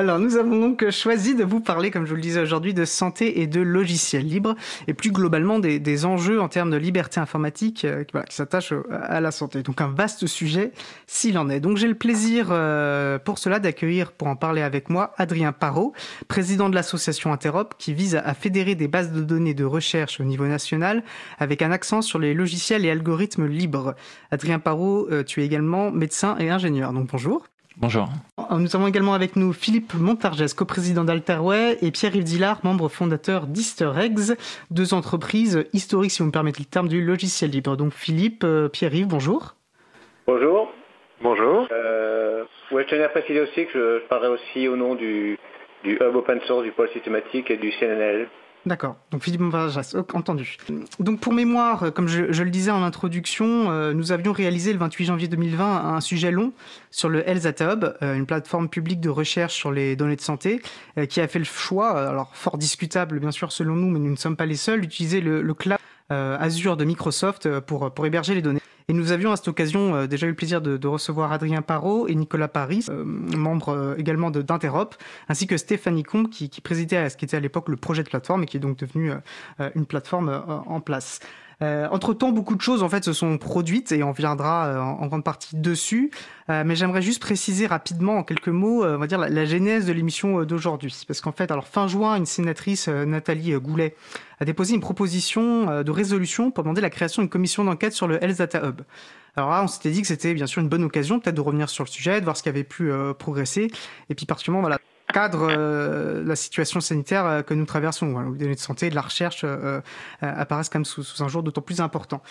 Alors nous avons donc choisi de vous parler, comme je vous le disais aujourd'hui, de santé et de logiciels libres, et plus globalement des, enjeux en termes de liberté informatique euh, qui s'attachent à la santé. Donc un vaste sujet, s'il en est. Donc j'ai le plaisir euh, pour cela d'accueillir, pour en parler avec moi, Adrien Parot, président de l'association Interop, qui vise à, fédérer des bases de données de recherche au niveau national, avec un accent sur les logiciels et algorithmes libres. Adrien Parot, euh, tu es également médecin et ingénieur, donc bonjour. Bonjour. Nous avons également avec nous Philippe Montargès, coprésident d'Alterway, et Pierre-Yves Dillard, membre fondateur d'Easter Eggs, deux entreprises historiques, si vous me permettez le terme, du logiciel libre. Donc Philippe, euh, Pierre-Yves, bonjour. Bonjour. Bonjour. Euh, je tenais à préciser aussi que je parlerai aussi au nom du, du Hub Open Source, du pôle systématique et du CNNL. D'accord. Donc Philippe entendu. Donc pour mémoire, comme je, le disais en introduction, euh, nous avions réalisé le 28 janvier 2020 un sujet long sur le Health Data Hub, euh, une plateforme publique de recherche sur les données de santé, euh, qui a fait le choix, alors fort discutable bien sûr selon nous, mais nous ne sommes pas les seuls, d'utiliser le, le cloud Azure de Microsoft pour, pour héberger les données. Et nous avions à cette occasion euh, déjà eu le plaisir de, recevoir Adrien Parot et Nicolas Paris, euh, membres euh, également d'Interop, ainsi que Stéphanie Combe, qui, qui présidait ce qui était à l'époque le projet de plateforme et qui est donc devenu une plateforme en place. Euh, entre-temps, beaucoup de choses en fait se sont produites et on viendra euh, en, grande partie dessus. Euh, mais j'aimerais juste préciser rapidement en quelques mots, on va dire la, genèse de l'émission d'aujourd'hui, parce qu'en fait, alors fin juin, une sénatrice Nathalie Goulet a déposé une proposition de résolution pour demander la création d'une commission d'enquête sur le Health Data Hub. Alors là, on s'était dit que c'était bien sûr une bonne occasion peut-être de revenir sur le sujet, de voir ce qui avait pu progresser, et puis particulièrement voilà cadre euh, la situation sanitaire euh, que nous traversons, où les données de santé et de la recherche euh, apparaissent comme sous, sous un jour d'autant plus important.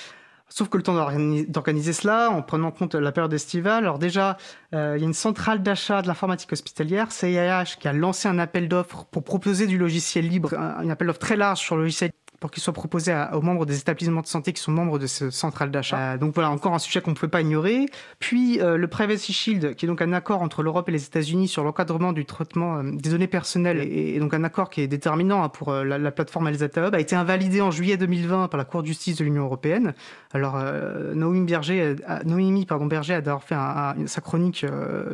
Sauf que le temps d'organiser cela, en prenant en compte la période estivale, alors déjà, il y a une centrale d'achat de l'informatique hospitalière, CIH, qui a lancé un appel d'offres pour proposer du logiciel libre, un, appel d'offres très large sur le logiciel pour qu'il soit proposé aux membres des établissements de santé qui sont membres de ce centrale d'achat. Euh, donc voilà, encore un sujet qu'on ne pouvait pas ignorer. Puis euh, le Privacy Shield, qui est donc un accord entre l'Europe et les États-Unis sur l'encadrement du traitement euh, des données personnelles, et, donc un accord qui est déterminant hein, pour la, plateforme Elzata Hub, a été invalidé en juillet 2020 par la Cour de justice de l'Union européenne. Alors Noémie, Berger, Noémie pardon, Berger a d'ailleurs fait sa chronique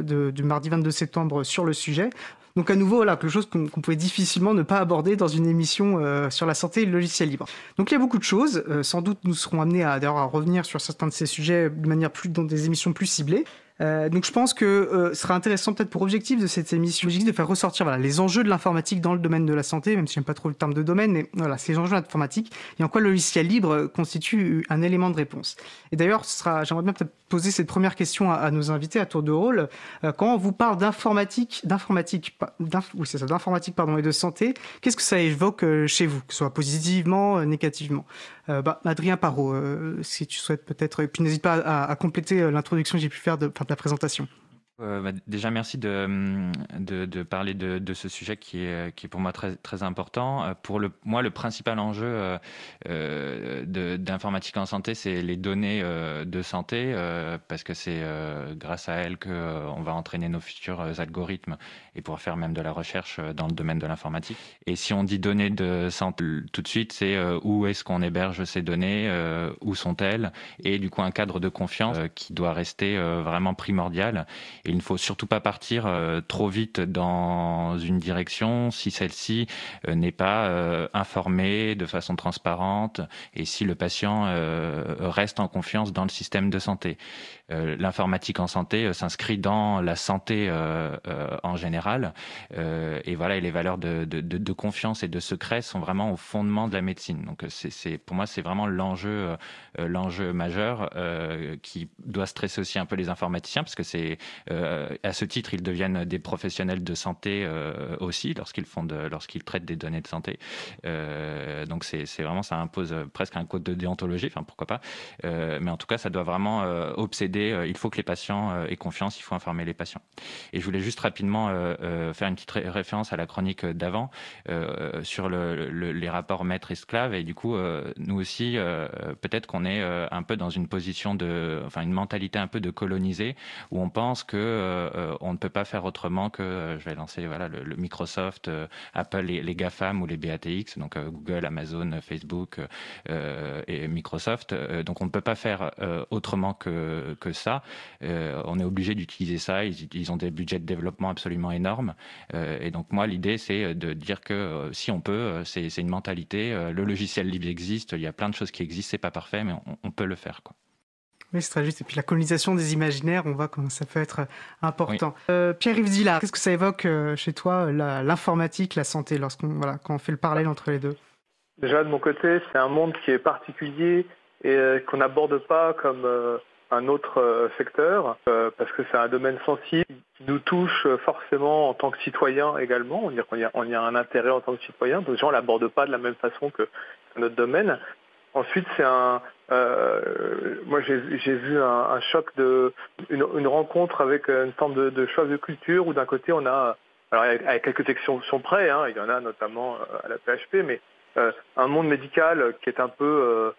du mardi 22 septembre sur le sujet. Donc à nouveau, voilà, quelque chose qu'on pouvait difficilement ne pas aborder dans une émission euh, sur la santé et le logiciel libre. Donc il y a beaucoup de choses. Euh, sans doute, nous serons amenés à, à revenir sur certains de ces sujets de manière plus dans des émissions plus ciblées. Euh, donc je pense que euh, ce sera intéressant peut-être pour objectif de cette émission de faire ressortir voilà, les enjeux de l'informatique dans le domaine de la santé, même si j'aime pas trop le terme de domaine, mais voilà, ces enjeux informatiques et en quoi le logiciel libre constitue un élément de réponse. Et d'ailleurs, j'aimerais bien peut-être poser cette première question à, nos invités à tour de rôle. Euh, quand on vous parle d'informatique, d'informatique, oui c'est ça, d'informatique pardon et de santé, qu'est-ce que ça évoque euh, chez vous, que ce soit positivement, négativement? Bah, Adrien Parot, si tu souhaites peut-être, et puis n'hésite pas à, compléter l'introduction que j'ai pu faire de la présentation. Euh, bah, déjà, merci de, de, de parler de, de, ce sujet qui est, qui est pour moi très, très important. Euh, pour le, moi, le principal enjeu euh, euh d'informatique en santé, c'est les données de santé, parce que c'est grâce à elles qu'on va entraîner nos futurs algorithmes et pouvoir faire même de la recherche dans le domaine de l'informatique. Et si on dit données de santé tout de suite, c'est où est-ce qu'on héberge ces données, où sont-elles, et du coup un cadre de confiance qui doit rester vraiment primordial il ne faut surtout pas partir euh, trop vite dans une direction si celle-ci euh, n'est pas euh, informée de façon transparente et si le patient reste en confiance dans le système de santé. L'informatique en santé s'inscrit dans la santé en général et voilà et les valeurs de, de, de, confiance et de secret sont vraiment au fondement de la médecine. Donc c'est pour moi c'est vraiment l'enjeu l'enjeu majeur qui doit stresser aussi un peu les informaticiens parce que c'est à ce titre, ils deviennent des professionnels de santé euh, aussi lorsqu'ils font lorsqu'ils traitent des données de santé. Euh, donc c'est vraiment ça impose presque un code de déontologie. Enfin pourquoi pas. mais en tout cas, ça doit vraiment obséder. il faut que les patients aient confiance. Il faut informer les patients. Et je voulais juste rapidement faire une petite référence à la chronique d'avant sur le, les rapports maître-esclave. Et du coup, nous aussi, peut-être qu'on est un peu dans une position de, enfin une mentalité un peu de coloniser, où on pense que que on ne peut pas faire autrement que je vais lancer voilà le, Microsoft, Apple, les, les, GAFAM ou les BATX, donc Google, Amazon, Facebook et Microsoft. donc on ne peut pas faire autrement que que ça. on est obligé d'utiliser ça. Ils, ont des budgets de développement absolument énormes. et donc moi l'idée c'est de dire que si on peut, c'est une mentalité. le logiciel libre existe. Il y a plein de choses qui existent. C'est pas parfait, mais on, peut le faire quoi. Oui, c'est très juste. Et puis la colonisation des imaginaires, on voit comment ça peut être important. Euh, Pierre-Yves Dillard, qu'est-ce que ça évoque euh, chez toi, l'informatique, la, santé, lorsqu'on voilà, quand on fait le parallèle entre les deux? Déjà, de mon côté, c'est un monde qui est particulier et euh, qu'on n'aborde pas comme un autre secteur, parce que c'est un domaine sensible qui nous touche forcément en tant que citoyen également. On, y a, on y a un intérêt en tant que citoyen. Donc, gens ne l'aborde pas de la même façon que notre domaine. Ensuite, c'est un. Euh, moi, j'ai vu un, choc de une, rencontre avec une forme de, de de culture où d'un côté on a, alors avec quelques exceptions près, hein, il y en a notamment euh, à la PHP, mais euh, un monde médical qui est un peu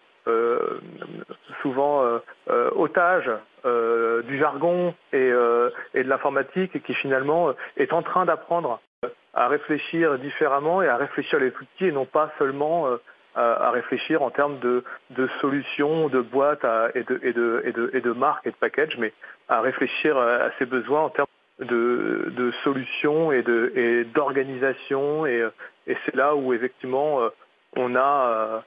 souvent otage du jargon et, et de l'informatique et qui finalement est en train d'apprendre à réfléchir différemment et à réfléchir les outils et non pas seulement à, réfléchir en termes de, solutions, de boîtes et, de, marques et de packages, mais à réfléchir à, ses besoins en termes de, solutions et d'organisation. Et, et, c'est là où effectivement on a,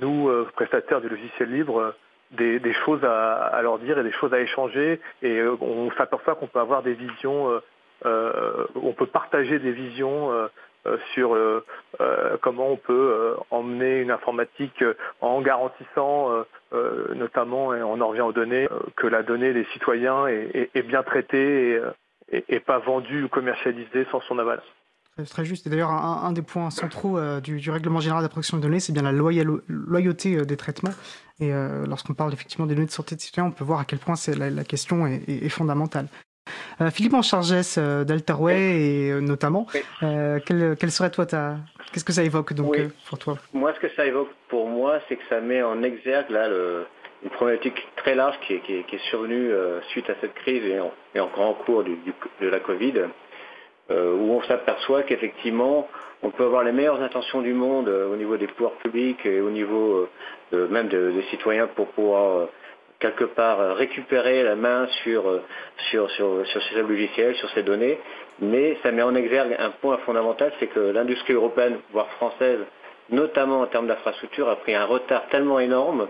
nous, prestataires du logiciel libre, des, choses à, leur dire et des choses à échanger. Et on s'aperçoit qu'on peut avoir des visions, euh, on peut partager des visions euh, sur euh, euh, comment on peut emmener une informatique en garantissant notamment, et on en revient aux données, que la donnée des citoyens est, bien traitée et, pas vendue ou commercialisée sans son aval. C'est très juste. Et d'ailleurs, un, des points centraux du, règlement général de protection des données, c'est bien la loyauté des traitements. Et lorsqu'on parle effectivement des données de santé des citoyens, on peut voir à quel point la, question est fondamentale. Euh, Philippe Enchargès euh, d'Alterway et euh, notamment, quelle, serait toi ta qu'est-ce que ça évoque donc pour toi? Moi, ce que ça évoque pour moi, c'est que ça met en exergue là une problématique très large qui est, survenue suite à cette crise et, encore en cours de la Covid, où on s'aperçoit qu'effectivement, on peut avoir les meilleures intentions du monde au niveau des pouvoirs publics et au niveau même des citoyens pour pouvoir quelque part euh, récupérer la main sur, euh, sur, sur, sur ces logiciels, sur ces données, mais ça met en exergue un point fondamental, c'est que l'industrie européenne, voire française, notamment en termes d'infrastructure, a pris un retard tellement énorme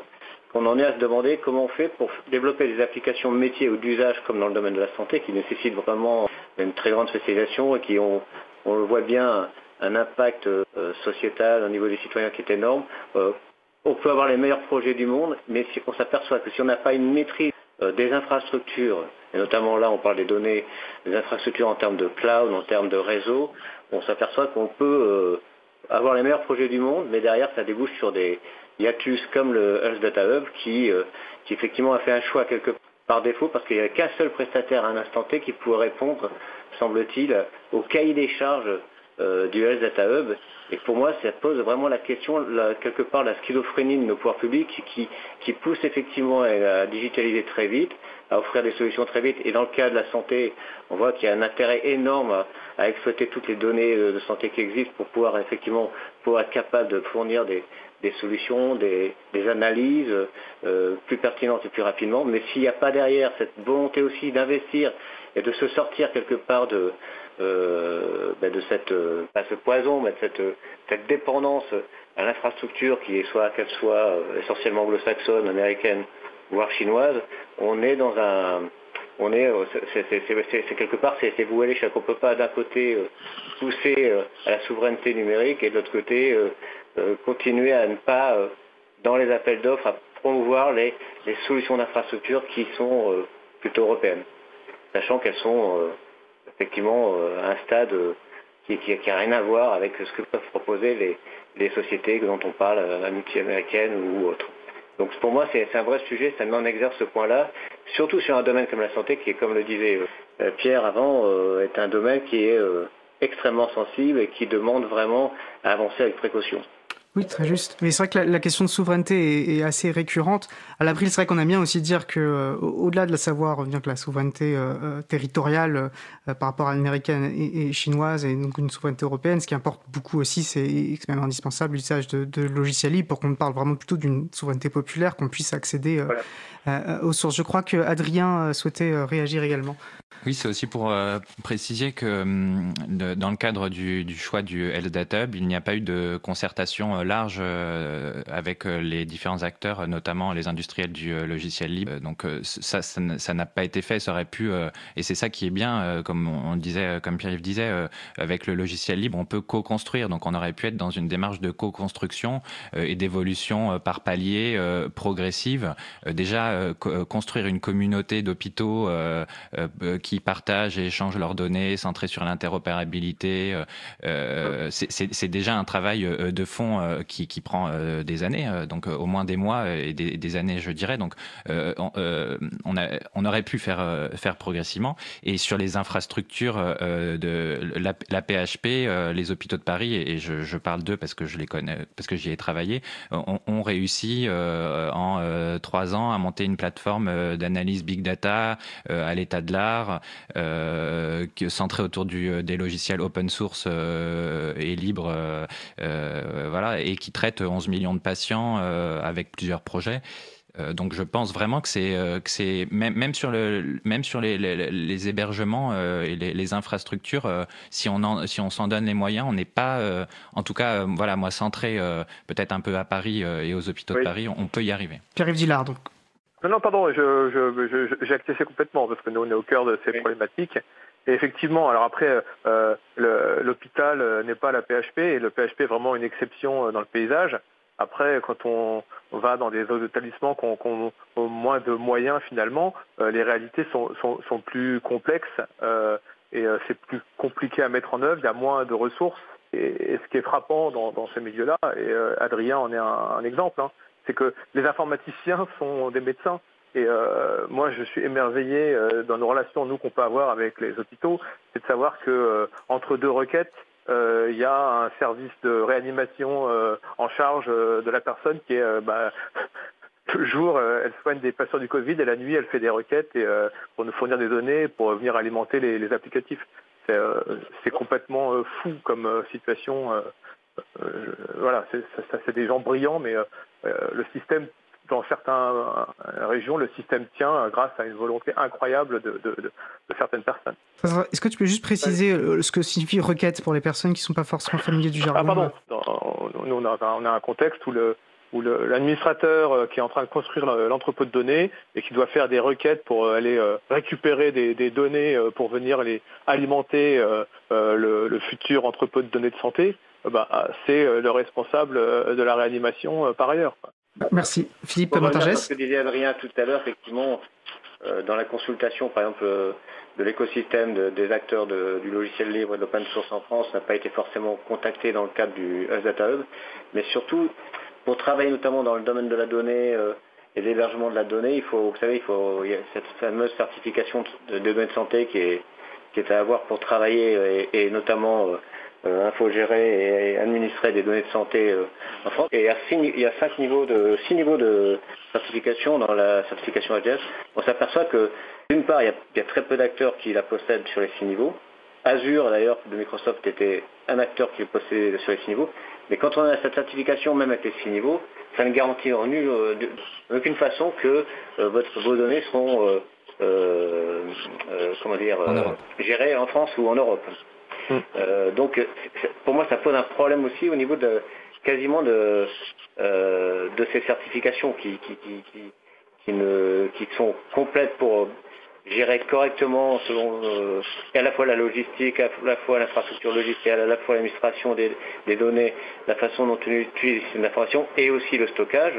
qu'on en est à se demander comment on fait pour développer des applications métiers ou d'usage comme dans le domaine de la santé qui nécessitent vraiment une très grande spécialisation et qui ont, on le voit bien, un impact euh, sociétal au niveau des citoyens qui est énorme on peut avoir les meilleurs projets du monde, mais on s'aperçoit que si on n'a pas une maîtrise euh, des infrastructures, et notamment là on parle des données, des infrastructures en termes de cloud, en termes de réseau, on s'aperçoit qu'on peut euh, avoir les meilleurs projets du monde, mais derrière ça débouche sur des hiatus comme le Health Data Hub qui, euh, effectivement a fait un choix quelque par défaut parce qu'il n'y a qu'un seul prestataire à un instant T qui pourrait répondre, semble-t-il, au cahier des charges du Health Data Hub et pour moi, ça pose vraiment la question, quelque part, la schizophrénie de nos pouvoirs publics qui, qui pousse effectivement à, digitaliser très vite, à offrir des solutions très vite. Et dans le cas de la santé, on voit qu'il y a un intérêt énorme à, exploiter toutes les données de santé qui existent pour pouvoir effectivement pour être capable de fournir des, solutions, des, analyses euh, plus pertinentes et plus rapidement. Mais s'il n'y a pas derrière cette volonté aussi d'investir et de se sortir quelque part de, euh, ben de cette, euh, ce poison, mais de cette, cette dépendance à l'infrastructure, qui est soit qu'elle soit euh, essentiellement anglo-saxonne, américaine, voire chinoise, on est dans un, on est, c'est quelque part, c'est voué à l'échec. On ne peut pas d'un côté pousser à la souveraineté numérique et de l'autre côté continuer à ne pas, dans les appels d'offres, à promouvoir les, les solutions d'infrastructure qui sont plutôt européennes, sachant qu'elles sont effectivement euh, un stade euh, qui n'a rien à voir avec ce que peuvent proposer les, sociétés dont on parle, euh, multi-américaine ou autre. Donc pour moi, c'est un vrai sujet, ça met en exergue ce point-là, surtout sur un domaine comme la santé, qui est, comme le disait Pierre avant, est un domaine qui est extrêmement sensible et qui demande vraiment à avancer avec précaution. Oui, très juste. Mais c'est vrai que la, question de souveraineté est, assez récurrente. À l'April, c'est vrai qu'on aime bien aussi dire que, euh, au-delà de la savoir, bien que la souveraineté euh, euh, territoriale par rapport à l'américaine et, chinoise et donc une souveraineté européenne, ce qui importe beaucoup aussi, c'est même indispensable l'usage de, de, logiciels libres pour qu'on parle vraiment plutôt d'une souveraineté populaire, qu'on puisse accéder aux sources. Je crois que Adrien souhaitait réagir également. Oui, c'est aussi pour préciser que hum, dans le cadre du, du choix du Hub, il n'y a pas eu de concertation large euh, avec euh, les différents acteurs, notamment les industriels du euh, logiciel libre. Donc ça, ça n'a pas été fait. Ça aurait pu, et c'est ça qui est bien, comme on disait, comme Pierre-Yves disait, avec le logiciel libre, on peut co-construire. Donc on aurait pu être dans une démarche de co-construction et d'évolution par palier progressive. Déjà construire une communauté d'hôpitaux qui partagent et échangent leurs données, centrées sur l'interopérabilité. c'est déjà un travail de fond euh, qui, prend euh, des années, euh, donc au moins des mois et des, années, je dirais. Donc, on, aurait pu faire, faire progressivement. Et sur les infrastructures de la, PHP, les hôpitaux de Paris, et, je, parle d'eux parce que je les connais, parce que j'y ai travaillé, ont, réussi en trois ans à monter une plateforme d'analyse big data à l'état de l'art, centrée autour du, des logiciels open source et libres, voilà, et qui traite 11 millions de patients euh, avec plusieurs projets. Euh, donc je pense vraiment que c'est euh, que c'est même, même sur le même sur les, les, hébergements et les, infrastructures si on en, si on s'en donne les moyens on n'est pas en tout cas voilà moi centré peut-être un peu à Paris et aux hôpitaux de Paris on, peut y arriver. Pierre-Yves Dillard donc. Non non pardon je, j'ai accessé complètement parce que nous on est au cœur de ces problématiques et effectivement, alors après, euh, l'hôpital euh, n'est pas la PHP et le PHP est vraiment une exception euh, dans le paysage. Après, quand on, va dans des autres établissements qui ont, moins de moyens finalement, les réalités sont, plus complexes et c'est plus compliqué à mettre en œuvre, il y a moins de ressources. Et, ce qui est frappant dans, ces milieux-là, et Adrien en est un, exemple, hein, c'est que les informaticiens sont des médecins. Et euh, moi, je suis émerveillé euh, dans nos relations, nous, qu'on peut avoir avec les hôpitaux, c'est de savoir que euh, entre deux requêtes, il y a un service de réanimation en charge de la personne qui est bah, le jour, elle soigne des patients du Covid et la nuit, elle fait des requêtes pour nous fournir des données pour venir alimenter les, les applicatifs. C'est complètement fou comme situation. Voilà, c'est des gens brillants, mais le système dans certaines euh, régions, le système tient grâce à une volonté incroyable de, certaines personnes. Est-ce que tu peux juste préciser euh, ce que signifie requête pour les personnes qui ne sont pas forcément familiers du jargon Ah pardon, nous on a, un contexte où le, où l'administrateur euh, qui est en train de construire l'entrepôt de données et qui doit faire des requêtes pour aller récupérer des, données pour venir les alimenter le, futur entrepôt de données de santé, bah, c'est le responsable de la réanimation par ailleurs. Merci. Philippe Montargès Ce que disait Adrien tout à l'heure, effectivement, euh, dans la consultation, par exemple, euh, de l'écosystème des acteurs du logiciel libre et de l'open source en France n'a pas été forcément contacté dans le cadre du Data Hub, mais surtout, pour travailler notamment dans le domaine de la donnée euh, et l'hébergement de la donnée, il faut, vous savez, il faut il y a cette fameuse certification de, données de santé qui est, à avoir pour travailler et, notamment euh, infogérer et administrer des données de santé euh, en France. Et il y a, cinq niveaux de, six niveaux de certification dans la certification AGS. On s'aperçoit que d'une part, il y, a, très peu d'acteurs qui la possèdent sur les six niveaux. Azure, d'ailleurs, de Microsoft était un acteur qui le possédait sur les six niveaux. Mais quand on a cette certification, même avec les six niveaux, ça ne garantit en nul, euh, aucune façon que votre, vos données seront comment dire, gérées en France ou en Europe. Mm. Euh, donc, pour moi, ça pose un problème aussi au niveau de quasiment de, euh, de ces certifications qui, qui, qui, qui, ne, qui sont complètes pour gérer correctement selon euh, à la fois la logistique, à la fois l'infrastructure logicielle, à la fois l'administration des, données, la façon dont on utilise ces informations et aussi le stockage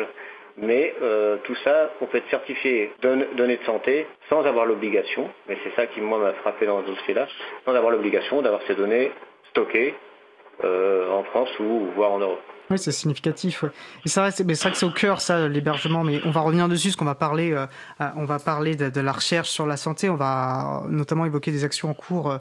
mais euh, tout ça, on peut être certifié données de santé sans avoir l'obligation, mais c'est ça qui moi m'a frappé dans ce dossier-là, sans avoir l'obligation d'avoir ces données stockées euh, en France ou voire en Europe. Oui, c'est significatif. Et c'est vrai, c'est vrai que c'est au cœur, ça, l'hébergement. Mais on va revenir dessus, parce qu'on va parler, euh, euh, on va parler de, la recherche sur la santé. On va notamment évoquer des actions en cours euh,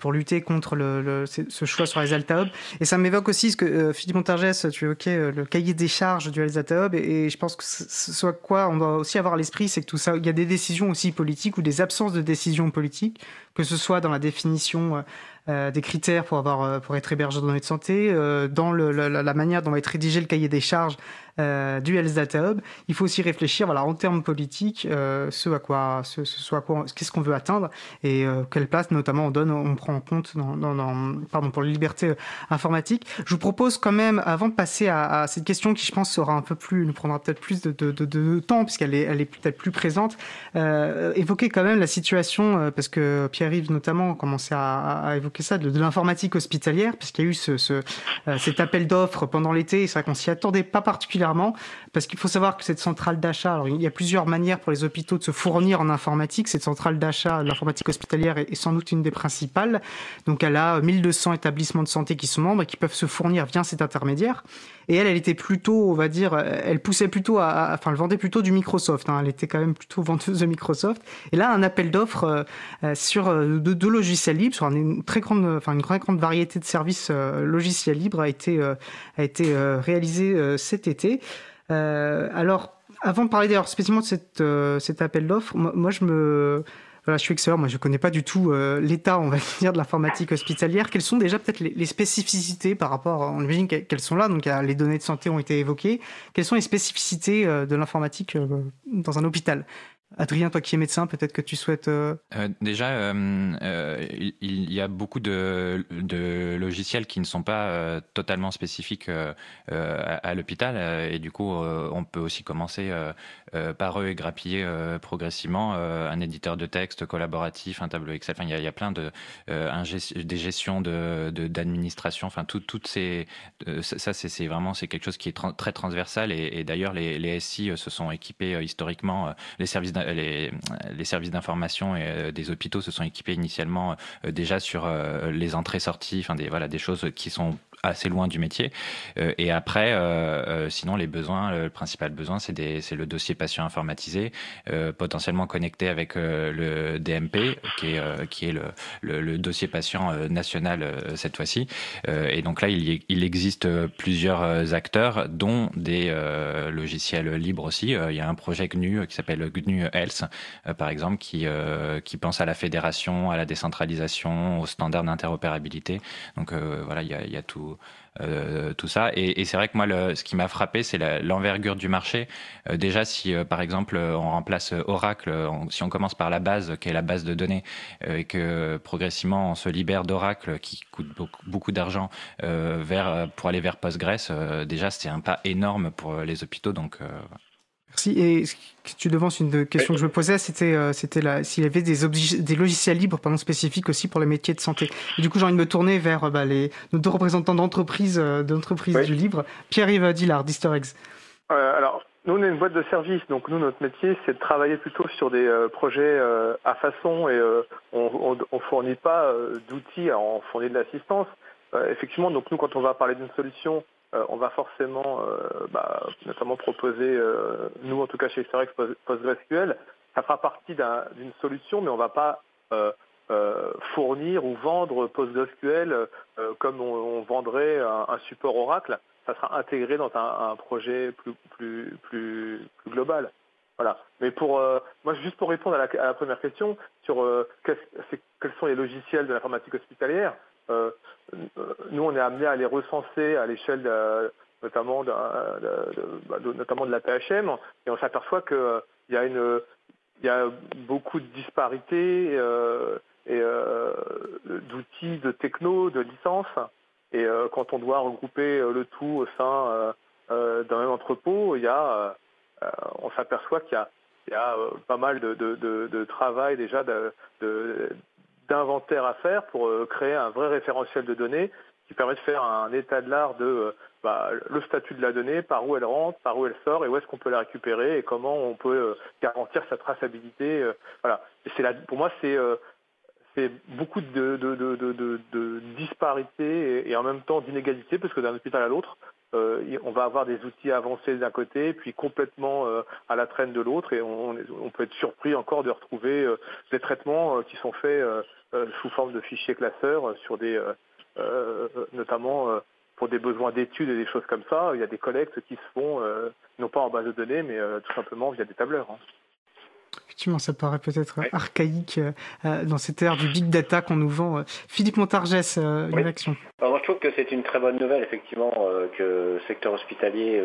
pour lutter contre le, ce choix sur les Alta Hub. Et ça m'évoque aussi ce que Philippe Montargès, tu évoquais le cahier des charges du Alta Hub. Et, je pense que ce soit quoi on doit aussi avoir à l'esprit, c'est que tout ça, il y a des décisions aussi politiques ou des absences de décisions politiques, que ce soit dans la définition euh, des critères pour, avoir, euh, pour être de données de santé, euh, dans le, la, la, manière dont va être rédigé le cahier des charges euh, du Health Data Hub, il faut aussi réfléchir, voilà, en termes politiques, euh, ce à quoi, ce, ce à quoi, qu'est-ce qu'on veut atteindre et euh, quelle place, notamment, on donne, on prend en compte dans, dans, dans, pardon, pour les libertés informatiques. Je vous propose quand même, avant de passer à, à, cette question qui, je pense, sera un peu plus, nous prendra peut-être plus de, de, de, temps puisqu'elle est, elle est peut-être plus présente, euh, évoquer quand même la situation, euh, parce que Pierre-Yves notamment commençait à, à, évoquer ça, de, de l'informatique hospitalière, puisqu'il y a eu ce, ce cet appel d'offres pendant l'été, c'est vrai qu'on s'y attendait pas particulièrement parce qu'il faut savoir que cette centrale d'achat, il y a plusieurs manières pour les hôpitaux de se fournir en informatique. Cette centrale d'achat, l'informatique hospitalière est, sans doute une des principales. Donc elle a 1200 établissements de santé qui sont membres et qui peuvent se fournir via cet intermédiaire. Et elle, elle était plutôt, on va dire, elle poussait plutôt à, enfin, elle vendait plutôt du Microsoft. Hein. Elle était quand même plutôt vendeuse de Microsoft. Et là, un appel d'offres euh, sur euh, de, logiciels libres, sur une très grande, enfin une grande variété de services euh, logiciels libres a été a été réalisé cet été. Alors, avant de parler d'ailleurs spécifiquement de cette, cet appel d'offres, moi, je me voilà, je suis expert, moi je ne connais pas du tout euh, l'état, on va dire, de l'informatique hospitalière. Quelles sont déjà peut-être les, spécificités par rapport, on imagine qu'elles sont là, donc les données de santé ont été évoquées. Quelles sont les spécificités euh, de l'informatique euh, dans un hôpital? Adrien, toi qui es médecin, peut-être que tu souhaites... Euh... Euh, déjà, euh, il y a beaucoup de, logiciels qui ne sont pas totalement spécifiques à, l'hôpital et du coup, on peut aussi commencer par eux et grappiller progressivement un éditeur de texte collaboratif, un tableau Excel. Enfin, il y a, plein de des gestions d'administration. De, enfin, tout, toutes ces ça, c'est vraiment quelque chose qui est très transversal et, et d'ailleurs les, les SI se sont équipés historiquement les services les, services d'information et euh, des hôpitaux se sont équipés initialement euh, déjà sur euh, les entrées-sorties, enfin des voilà des choses qui sont assez loin du métier. Euh, et après, euh, euh, sinon, les besoins, le principal besoin, c'est le dossier patient informatisé, potentiellement connecté avec le DMP, qui est, qui est le, le, dossier patient national cette fois-ci. et donc là, il, il existe plusieurs acteurs, dont des logiciels libres aussi. il y a un projet GNU qui s'appelle GNU Health, par exemple, qui, qui pense à la fédération, à la décentralisation, aux standards d'interopérabilité. Donc voilà, il y a tout euh, tout ça. Et, et c'est vrai que moi, le, ce qui m'a frappé, c'est l'envergure du marché. Euh, déjà, si euh, par exemple on remplace Oracle, on, si on commence par la base, qui est la base de données, et que progressivement on se libère d'Oracle, qui coûte beaucoup, beaucoup d'argent, vers pour aller vers Postgres, déjà c'est un pas énorme pour les hôpitaux. Donc Merci. Et tu devances une question que je me posais, c'était euh, c'était s'il y avait des, des logiciels libres pendant spécifiques aussi pour les métiers de santé. Et du coup, j'ai envie de me tourner vers euh, bah, les, nos deux représentants d'entreprise euh, oui. du libre, Pierre-Yves Dillard. Euh, alors, nous, on est une boîte de service, donc nous, notre métier, c'est de travailler plutôt sur des projets à façon et on ne fournit pas d'outils, on fournit de l'assistance. effectivement, donc nous, quand on va parler d'une solution, on va forcément, euh, bah, notamment proposer, euh, nous en tout cas chez Sterex PostgreSQL, ça fera partie d'une un, solution, mais on ne va pas fournir ou vendre PostgreSQL comme on, vendrait un, support Oracle. Ça sera intégré dans un, projet plus, global. Voilà. Mais pour moi, juste pour répondre à la, première question sur quels sont les logiciels de l'informatique hospitalière, euh, nous, on est amené à les recenser à l'échelle de, notamment de, la PHM, et on s'aperçoit qu'il euh, y a y a beaucoup de disparités euh, et euh, d'outils, de techno, de licences. Et euh, quand on doit regrouper le tout au sein euh, d'un même entrepôt, y a, on s'aperçoit qu'il y a, pas mal de, de, travail déjà d'inventaire à faire pour euh, créer un vrai référentiel de données qui permet de faire un état de l'art de euh, bah, le statut de la donnée, par où elle rentre, par où elle sort et où est-ce qu'on peut la récupérer et comment on peut euh, garantir sa traçabilité. voilà. Pour moi c'est beaucoup de disparités et, et, en même temps d'inégalités parce que d'un hôpital à l'autre, on va avoir des outils avancés d'un côté, puis complètement à la traîne de l'autre, et on, peut être surpris encore de retrouver des traitements qui sont faits sous forme de fichiers classeurs sur des, notamment pour des besoins d'études et des choses comme ça. Il y a des collectes qui se font non pas en base de données, mais tout simplement via des tableurs. Hein. Effectivement, ça paraît peut-être archaïque euh, euh, dans cette ère du big data qu'on nous vend. Philippe Montargès, une réaction Moi, je trouve que c'est une très bonne nouvelle, effectivement, euh, que le secteur hospitalier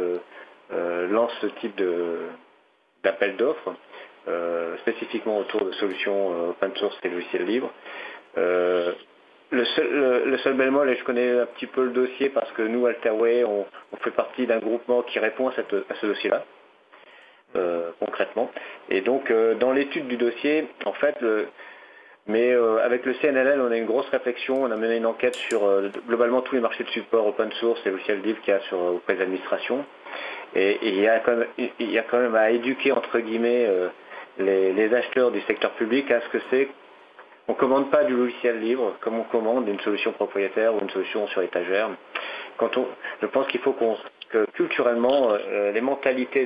lance ce type d'appel d'offres, spécifiquement autour de solutions open source et logiciels libres. Le seul, le, seul, bémol, et je connais un petit peu le dossier parce que nous, Alterway, on, fait partie d'un groupement qui répond à ce dossier-là. Euh, concrètement. Et donc euh, dans l'étude du dossier, en fait, mais euh, avec le CNLL, on a une grosse réflexion, on a mené une enquête sur globalement tous les marchés de support open source et logiciel libre qu'il y a sur, auprès des administrations. Et, il, y a quand même, à éduquer entre guillemets les, acheteurs du secteur public à ce que c'est on commande pas du logiciel libre comme on commande une solution propriétaire ou une solution sur étagère. Je pense qu'il faut qu'on culturellement, euh, les mentalités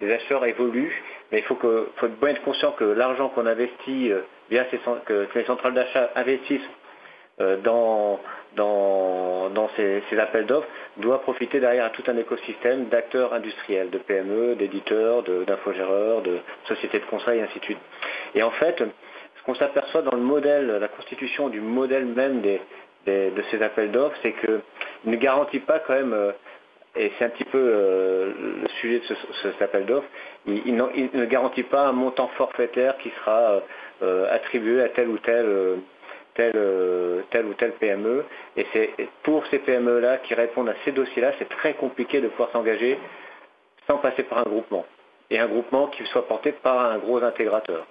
des, acheteurs évoluent, mais il faut, que, faut bien être conscient que l'argent qu'on investit, euh, via ces, que, les centrales d'achat investissent euh, dans, dans, ces, appels d'offres, doit profiter derrière à tout un écosystème d'acteurs industriels, de PME, d'éditeurs, d'infogéreurs, de, sociétés de conseil, et ainsi de suite. Et en fait, ce qu'on s'aperçoit dans le modèle, la constitution du modèle même de ces appels d'offres, c'est qu'il ne garantit pas quand même et c'est un petit peu euh, le sujet de cet appel d'offres, il, ne garantit pas un montant forfaitaire qui sera euh, euh, attribué à tel ou tel, ou PME. Et c'est pour ces PME-là qui répondent à ces dossiers-là, c'est très compliqué de pouvoir s'engager sans passer par un groupement. Et un groupement qui soit porté par un gros intégrateur.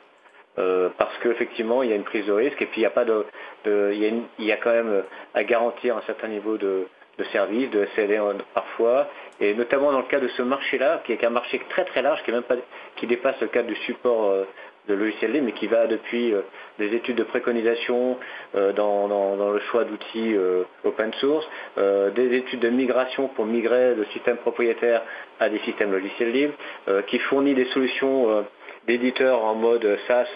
parce qu'effectivement, il y a une prise de risque et puis il, y a quand même à garantir un certain niveau de, de services, de SLA parfois, et notamment dans le cas de ce marché-là, qui est un marché très très large, qui, même pas, qui dépasse le cadre du support euh, de logiciel libre, mais qui va depuis euh, des études de préconisation euh, dans, le choix d'outils open source, des études de migration pour migrer de systèmes propriétaires à des systèmes logiciels libres, qui fournit des solutions d'éditeurs en mode SaaS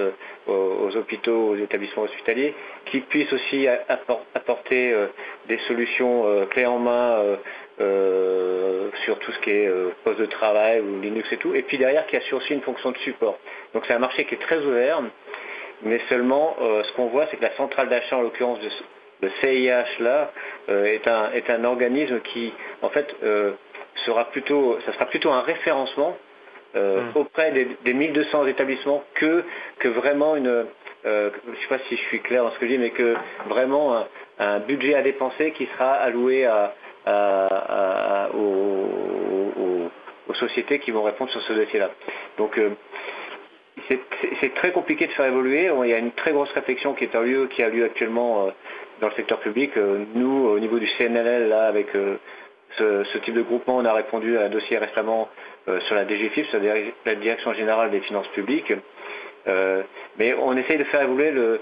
aux, hôpitaux, aux établissements hospitaliers, qui puissent aussi apporter euh, des solutions euh, clés en main euh, sur tout ce qui est poste de travail ou Linux et tout, et puis derrière qui assure aussi une fonction de support. Donc c'est un marché qui est très ouvert, mais seulement ce qu'on voit c'est que la centrale d'achat en l'occurrence le CIH là est, un, est un organisme qui en fait sera plutôt ça sera plutôt un référencement euh, hmm. auprès des, 1200 établissements que, que vraiment une, euh, je ne sais pas si je suis clair dans ce que je dis, mais que vraiment un, budget à dépenser qui sera alloué à, aux, sociétés qui vont répondre sur ce dossier-là. Donc euh, c'est très compliqué de faire évoluer. Il y a une très grosse réflexion qui, est en lieu, qui a lieu actuellement dans le secteur public. Nous, au niveau du CNLL, là, avec ce, type de groupement, on a répondu à un dossier récemment sur la DGFIP, sur la Direction Générale des Finances Publiques. Euh, mais on essaye de faire évoluer le,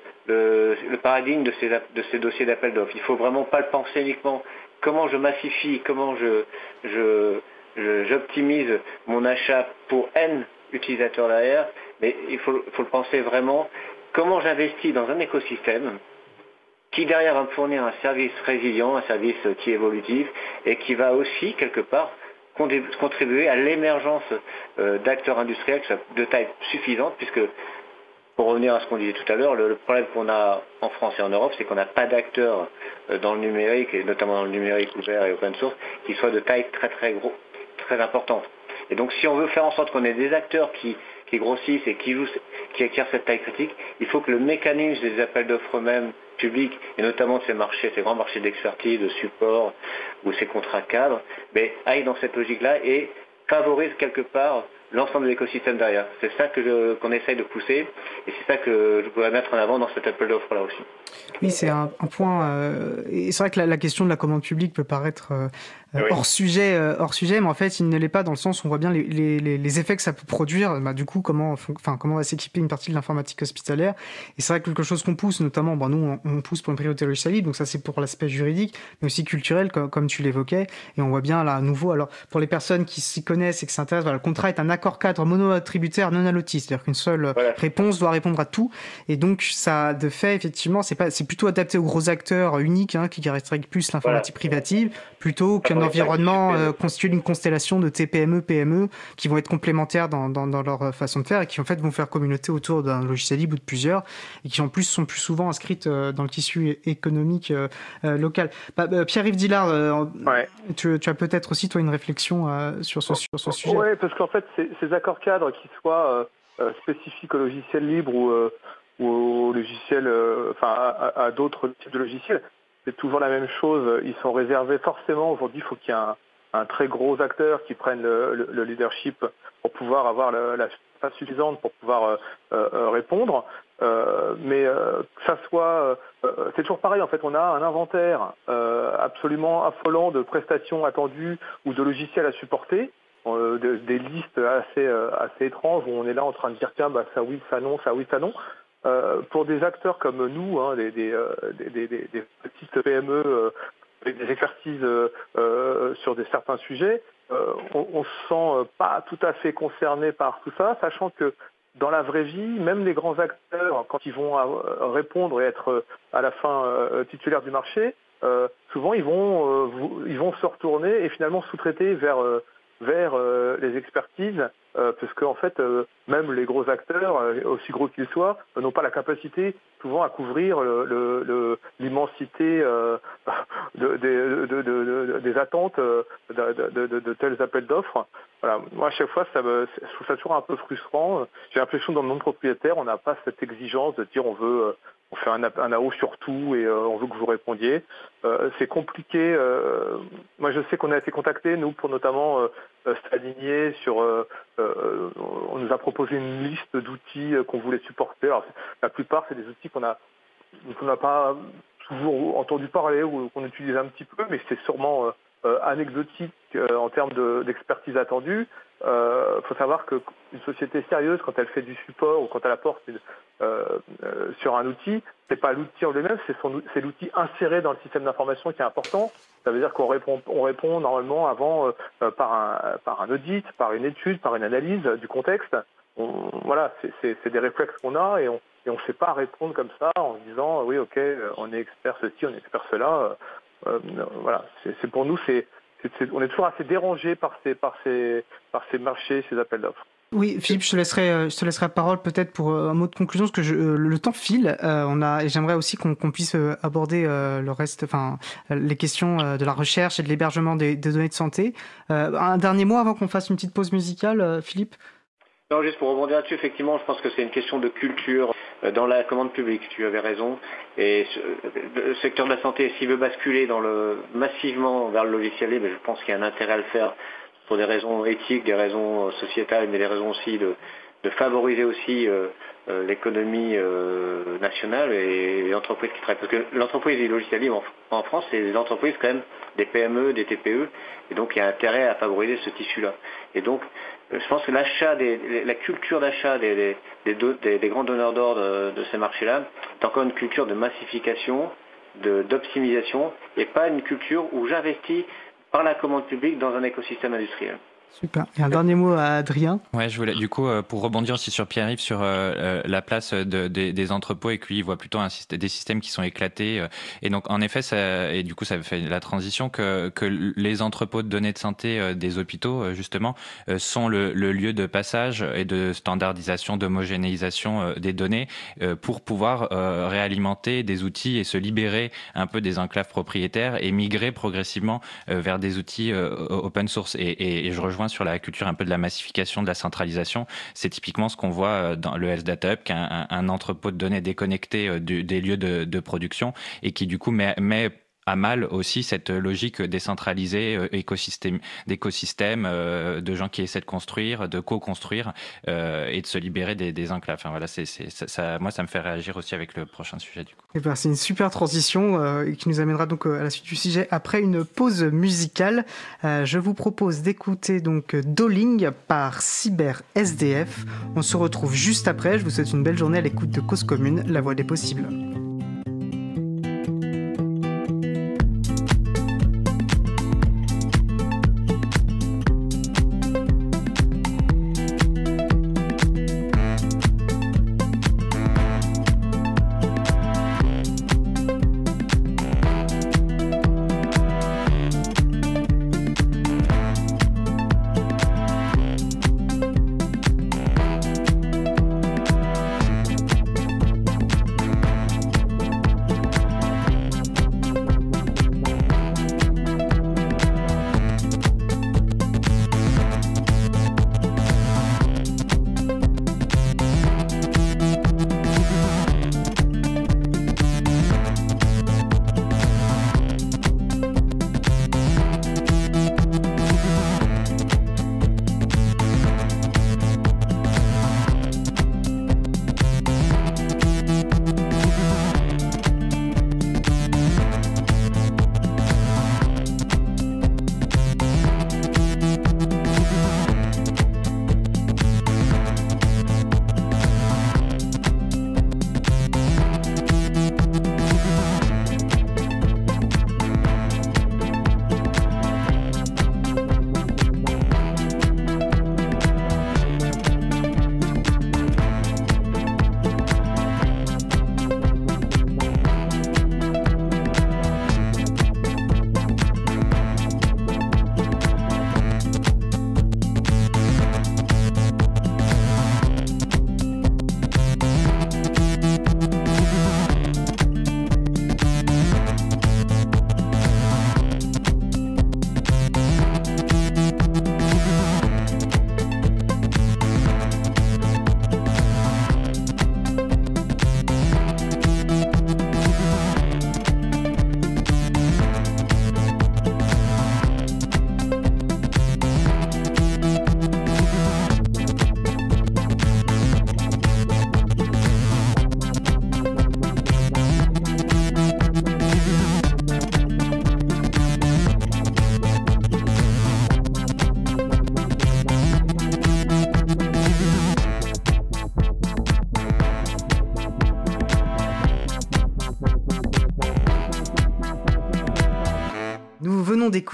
paradigme de ces, dossiers d'appel d'offres. Il ne faut vraiment pas le penser uniquement comment je massifie, comment j'optimise mon achat pour N utilisateurs derrière, mais il faut, faut le penser vraiment comment j'investis dans un écosystème qui derrière va me fournir un service résilient, un service qui est évolutif et qui va aussi quelque part contribuer à l'émergence euh, d'acteurs industriels de taille suffisante, puisque pour revenir à ce qu'on disait tout à l'heure, le, problème qu'on a en France et en Europe, c'est qu'on n'a pas d'acteurs euh, dans le numérique, et notamment dans le numérique ouvert et open source, qui soient de taille très très gros, très importante. Et donc si on veut faire en sorte qu'on ait des acteurs qui, grossissent et qui, qui acquièrent cette taille critique, il faut que le mécanisme des appels d'offres eux-mêmes publics, et notamment de ces marchés, ces grands marchés d'expertise, de support ou ces contrats cadres, mais aillent dans cette logique-là et favorisent quelque part l'ensemble de l'écosystème derrière. C'est ça qu'on essaye de pousser et c'est ça que je voudrais mettre en avant dans cet appel d'offres là aussi. Oui, c'est un, point. Euh, et c'est vrai que la, question de la commande publique peut paraître euh, euh, hors sujet, euh, hors sujet, mais en fait, il ne l'est pas dans le sens où on voit bien les, les, les effets que ça peut produire. Bah, du coup, comment, enfin, comment va s'équiper une partie de l'informatique hospitalière Et c'est vrai que quelque chose qu'on pousse, notamment, bon, nous, on, pousse pour une priorité logicielle donc ça, c'est pour l'aspect juridique, mais aussi culturel, comme, comme tu l'évoquais. Et on voit bien là, à nouveau, alors pour les personnes qui s'y connaissent et qui s'intéressent, voilà, le contrat est un accord cadre mono-attributaire non allotis, c'est-à-dire qu'une seule réponse doit répondre à tout. Et donc, ça, de fait, effectivement, c'est pas, c'est plutôt adapté aux gros acteurs uniques hein, qui caractérisent plus l'informatique privative, plutôt qu'un environnement euh, constitué d'une constellation de TPME, PME qui vont être complémentaires dans, dans, dans, leur façon de faire et qui en fait vont faire communauté autour d'un logiciel libre ou de plusieurs et qui en plus sont plus souvent inscrites euh, dans le tissu économique euh, local. Bah, Pierre-Yves Dillard, tu, tu, as peut-être aussi toi une réflexion sur ce, sur ce sujet. Oui, parce qu'en fait ces, accords cadres qui soient spécifiques au logiciel libre ou, ou au logiciel, enfin à, à d'autres types de logiciels, c'est toujours la même chose. Ils sont réservés forcément. Aujourd'hui, il faut qu'il y ait un, très gros acteur qui prenne le, leadership pour pouvoir avoir la face suffisante pour pouvoir euh, euh, répondre. Euh, mais que ça soit, c'est toujours pareil. En fait, on a un inventaire absolument affolant de prestations attendues ou de logiciels à supporter. des listes assez assez étranges où on est là en train de dire tiens bah ça oui ça non ça oui ça non pour des acteurs comme nous, hein, euh, des, petites PME euh, avec des expertises sur certains sujets, on, on se sent pas tout à fait concerné par tout ça, sachant que dans la vraie vie, même les grands acteurs, quand ils vont répondre et être à la fin titulaires du marché, souvent ils vont, ils vont se retourner et finalement sous-traiter vers vers euh, les expertises, euh, parce qu'en fait, euh, même les gros acteurs, aussi gros qu'ils soient, n'ont pas la capacité souvent à couvrir l'immensité des attentes de, tels appels d'offres. Voilà. Moi, à chaque fois, ça me, je trouve ça toujours un peu frustrant. J'ai l'impression que dans le monde propriétaire, on n'a pas cette exigence de dire on veut on fait un, un AO sur tout et euh, on veut que vous répondiez. Euh, c'est compliqué. Euh, moi, je sais qu'on a été contacté, nous, pour notamment s'aligner sur. on nous a proposé une liste d'outils qu'on voulait supporter. La plupart, c'est des outils qu'on a qu'on n'a pas toujours entendu parler ou qu'on utilise un petit peu, mais c'est sûrement anecdotique en termes d'expertise attendue. Il euh, faut savoir qu'une société sérieuse, quand elle fait du support ou quand elle apporte euh, euh, sur un outil, c'est pas l'outil en lui-même, c'est l'outil inséré dans le système d'information qui est important. Ça veut dire qu'on répond, on répond normalement avant par, un, audit, par une étude, par une analyse du contexte. voilà, c'est des réflexes qu'on a et on ne sait pas répondre comme ça en disant oui ok on est expert ceci, on est expert cela. Voilà, c'est pour nous on est toujours assez dérangé par ces, marchés, ces appels d'offres. Oui, Philippe, je te laisserai, euh, la parole peut-être pour euh, un mot de conclusion, parce que euh, le temps file. et j'aimerais aussi qu'on puisse aborder le reste, enfin, les questions de la recherche et de l'hébergement des, données de santé. un dernier mot avant qu'on fasse une petite pause musicale, Philippe? Non, juste pour rebondir là-dessus, effectivement, je pense que c'est une question de culture euh, dans la commande publique, tu avais raison. Et le secteur de la santé, s'il veut basculer massivement vers le logiciel je pense qu'il y a un intérêt à le faire pour des raisons éthiques, des raisons sociétales, mais des raisons aussi de, favoriser aussi euh, euh, l'économie nationale et les entreprises qui travaillent. Parce que l'entreprise du logiciel libre en, France, c'est des entreprises quand même, des PME, des TPE, et donc il y a intérêt à favoriser ce tissu-là. Et donc, je pense que l'achat, la culture d'achat des, grands donneurs d'ordre de, ces marchés-là est encore une culture de massification, d'optimisation, et pas une culture où j'investis par la commande publique dans un écosystème industriel. Super. Et un dernier mot à Adrien. Ouais, je voulais du coup euh, pour rebondir aussi sur Pierre-Yves sur euh, euh, la place de, des entrepôts et que il voit plutôt un, des systèmes qui sont éclatés et donc en effet ça et du coup ça fait la transition que que les entrepôts de données de santé des hôpitaux justement sont le, le, lieu de passage et de standardisation, d'homogénéisation des données pour pouvoir réalimenter des outils et se libérer un peu des enclaves propriétaires et migrer progressivement vers des outils open source et, et, et je rejoins sur la culture un peu de la massification, de la centralisation. C'est typiquement ce qu'on voit euh, dans le Health Data Hub, qui est un, entrepôt de données déconnecté euh, des lieux de, production et qui du coup met à mal aussi cette logique décentralisée, écosystème, d'écosystème, de gens qui essaient de construire, de co-construire et de se libérer des, des enclaves. Enfin, voilà, c'est, ça, moi, ça me fait réagir aussi avec le prochain sujet du coup. Eh ben, c'est une super transition qui nous amènera donc à la suite du sujet après une pause musicale. je vous propose d'écouter donc Dolling par Cyber SDF. On se retrouve juste après. Je vous souhaite une belle journée à l'écoute de Cause Commune, la voix des possibles.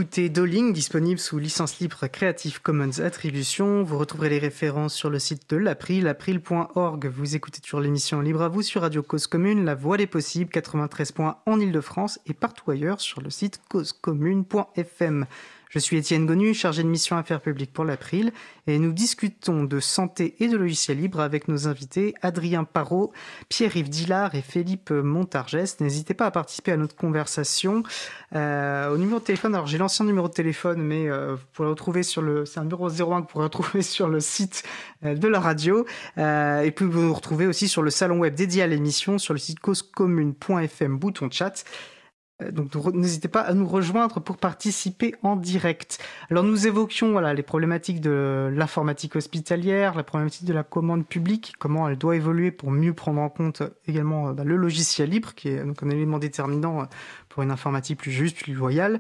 Doling, disponible sous licence libre Creative Commons Attribution. Vous retrouverez les références sur le site de l'April, april.org. Vous écoutez toujours l'émission Libre à vous sur Radio Cause Commune, La Voix des Possibles, 93 points en Ile-de-France et partout ailleurs sur le site causecommune.fm. Je suis Étienne Gonu, chargé de mission Affaires publiques pour l'April, et nous discutons de santé et de logiciels libres avec nos invités Adrien Parot, Pierre-Yves Dillard et Philippe Montargès. N'hésitez pas à participer à notre conversation. Euh, au numéro de téléphone, alors j'ai l'ancien numéro de téléphone, mais euh, vous pourrez retrouver sur le, c'est un numéro 01 que vous pourrez retrouver sur le site euh, de la radio, euh, et puis vous nous retrouvez aussi sur le salon web dédié à l'émission, sur le site causecommune.fm, bouton chat. Euh, donc n'hésitez pas à nous rejoindre pour participer en direct. Alors nous évoquions les problématiques de l'informatique hospitalière, la problématique de la commande publique, comment elle doit évoluer pour mieux prendre en compte également euh, bah, le logiciel libre qui est un élément déterminant euh, pour une informatique plus juste, plus loyale.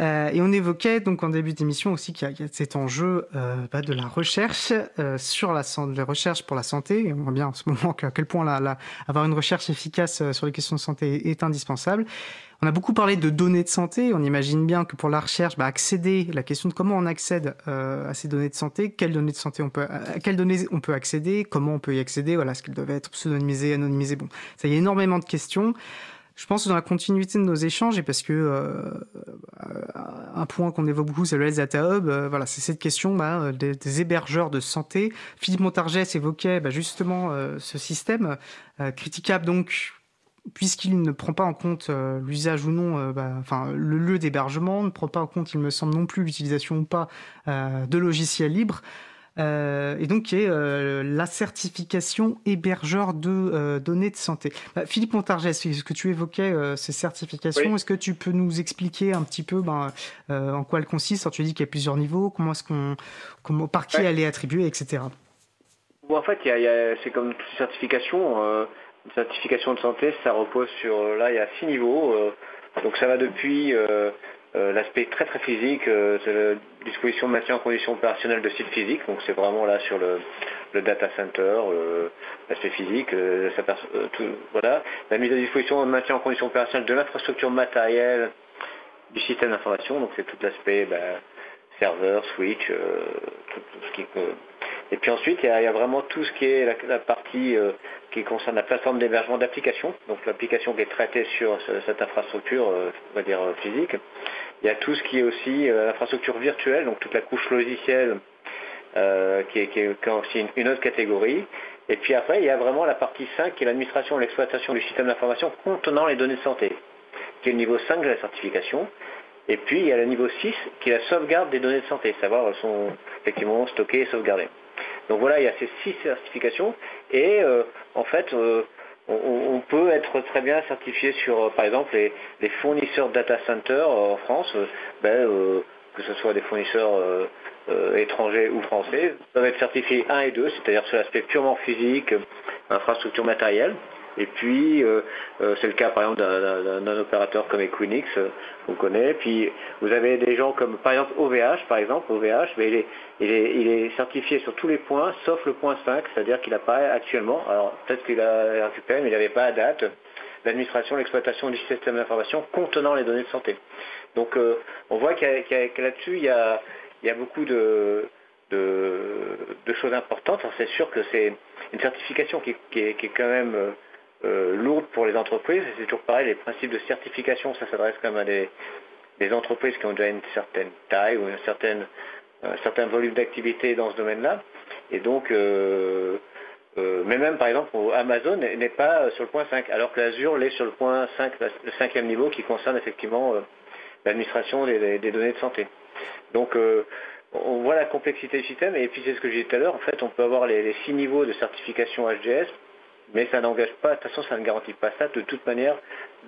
Euh, et on évoquait donc en début d'émission aussi qu'il y, a cet enjeu euh, bah, de la recherche euh, sur la santé, recherche pour la santé. On voit bien en ce moment à quel point la, la, avoir une recherche efficace sur les questions de santé est indispensable. On a beaucoup parlé de données de santé. On imagine bien que pour la recherche, bah, accéder, la question de comment on accède euh, à ces données de santé, quelles données de santé on peut, à quelles données on peut accéder, comment on peut y accéder, voilà, ce qu'elles doivent être pseudonymisées, anonymisées. Bon, ça y a énormément de questions. Je pense dans la continuité de nos échanges, et parce que euh, un point qu'on évoque beaucoup, c'est le Health Data Hub, euh, voilà, c'est cette question bah, des, des, hébergeurs de santé. Philippe Montargès évoquait bah, justement euh, ce système euh, critiquable donc puisqu'il ne prend pas en compte euh, l'usage ou non, euh, bah, enfin le lieu d'hébergement, ne prend pas en compte, il me semble non plus, l'utilisation ou pas euh, de logiciels libres. Et donc qui est la certification hébergeur de données de santé. Bah, Philippe Montargès, est-ce que tu évoquais ces certifications Est-ce que tu peux nous expliquer un petit peu ben, en quoi elles consistent? Tu as dit qu'il y a plusieurs niveaux, comment est-ce qu'on, comment, par qui elle est attribuée, etc. Bon, en fait, c'est comme toutes les certifications. une certification de santé, ça repose sur, là, il y a six niveaux. donc ça va depuis euh, l'aspect très très physique, euh, c'est la disposition de maintien en condition opérationnelle de sites physiques, donc c'est vraiment là sur le, data center, l'aspect physique, euh, voilà. La mise à disposition de maintien en condition opérationnelle de l'infrastructure matérielle du système d'information, donc c'est tout l'aspect ben, serveur, switch, tout, ce qui et puis ensuite, il y, a, vraiment tout ce qui est la, partie euh, qui concerne la plateforme d'hébergement d'applications, donc l'application qui est traitée sur cette infrastructure, euh, on va dire, euh, physique. Il y a tout ce qui est aussi l'infrastructure virtuelle, donc toute la couche logicielle, qui, est, aussi une, autre catégorie. Et puis après, il y a vraiment la partie 5 qui est l'administration et l'exploitation du système d'information contenant les données de santé, qui est le niveau 5 de la certification. Et puis, il y a le niveau 6 qui est la sauvegarde des données de santé, savoir elles sont effectivement stockées et sauvegardées. Donc voilà, il y a ces six certifications et euh, en fait, euh, on, peut être très bien certifié sur, euh, par exemple, les, fournisseurs data center en France, ben, que ce soit des fournisseurs étrangers ou français, peuvent être certifiés 1 et 2, c'est-à-dire sur l'aspect purement physique, infrastructure matérielle. Et puis, euh, euh, c'est le cas par exemple d'un opérateur comme Equinix, euh, on connaît. Puis, vous avez des gens comme par exemple OVH, par exemple, OVH, mais il est, certifié sur tous les points, sauf le point 5, c'est-à-dire qu'il apparaît actuellement, alors peut-être qu'il a récupéré, mais il n'avait pas à date, l'administration, l'exploitation du système d'information contenant les données de santé. Donc, on voit que là-dessus, il y a, beaucoup de, choses importantes. c'est sûr que c'est une certification qui, est quand même euh, lourde pour les entreprises. C'est toujours pareil, les principes de certification, ça s'adresse quand même à des, entreprises qui ont déjà une certaine taille ou un certain volume d'activité dans ce domaine-là. Et donc, euh, euh, mais même par exemple, Amazon n'est pas sur le point 5, alors que l'Azure l'est sur le point 5, le cinquième niveau qui concerne effectivement l'administration des, données de santé. Donc, on voit la complexité du système, et puis c'est ce que j'ai dit tout à l'heure, en fait, on peut avoir les, les six niveaux de certification HDS mais ça n'engage pas, de toute façon, ça ne garantit pas ça. De toute manière,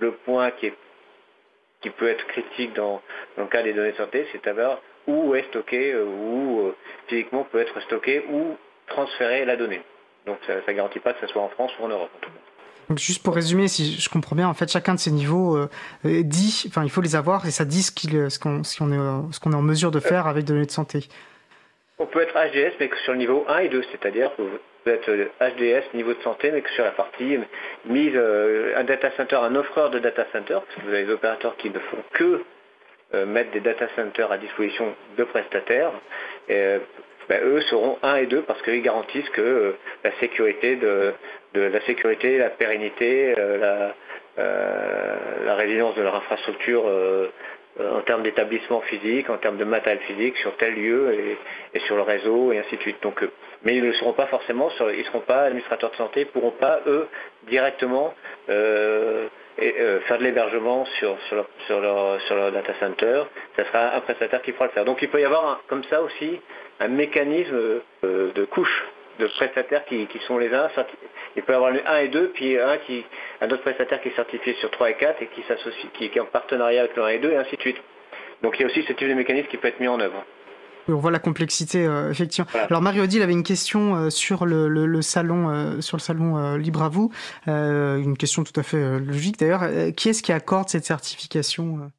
le point qui, peut être critique dans, le cas des données de santé, c'est savoir où est stocké, euh, où euh, physiquement peut être stocké, ou transférer la donnée. Donc ça ne garantit pas que ce soit en France ou en Europe. Donc juste pour résumer, si je comprends bien, en fait, chacun de ces niveaux euh, dit, enfin, il faut les avoir et ça dit ce qu'on est, est en mesure de faire avec des données de santé. On peut être HDS, mais que sur le niveau 1 et 2, c'est-à-dire peut être HDS, niveau de santé, mais que sur la partie mise, euh, un data center, un offreur de data center, parce que vous avez des opérateurs qui ne font que euh, mettre des data centers à disposition de prestataires, ben, eux seront 1 et 2 parce qu'ils garantissent que euh, la sécurité la sécurité, la pérennité, la, résilience de leur infrastructure euh, en termes d'établissement physique, en termes de matériel physique sur tel lieu et, sur le réseau et ainsi de suite. Donc, euh, mais ils ne seront pas forcément, ils ne seront pas administrateurs de santé, ils ne pourront pas eux directement euh, faire de l'hébergement sur, leur, data center. Ça sera un prestataire qui pourra le faire. Donc il peut y avoir comme ça aussi un mécanisme de couche de prestataires qui, sont les uns. Il peut y avoir le 1 et 2, puis un, qui, un autre prestataire qui est certifié sur 3 et 4 et qui, s'associe, qui, est en partenariat avec le 1 et 2, et ainsi de suite. Donc il y a aussi ce type de mécanisme qui peut être mis en œuvre. On voit la complexité, euh, effectivement. Alors Mario-Odile avait une question euh, sur le, salon, euh, sur le salon Libre à vous, une question tout à fait logique d'ailleurs. qui est-ce qui accorde cette certification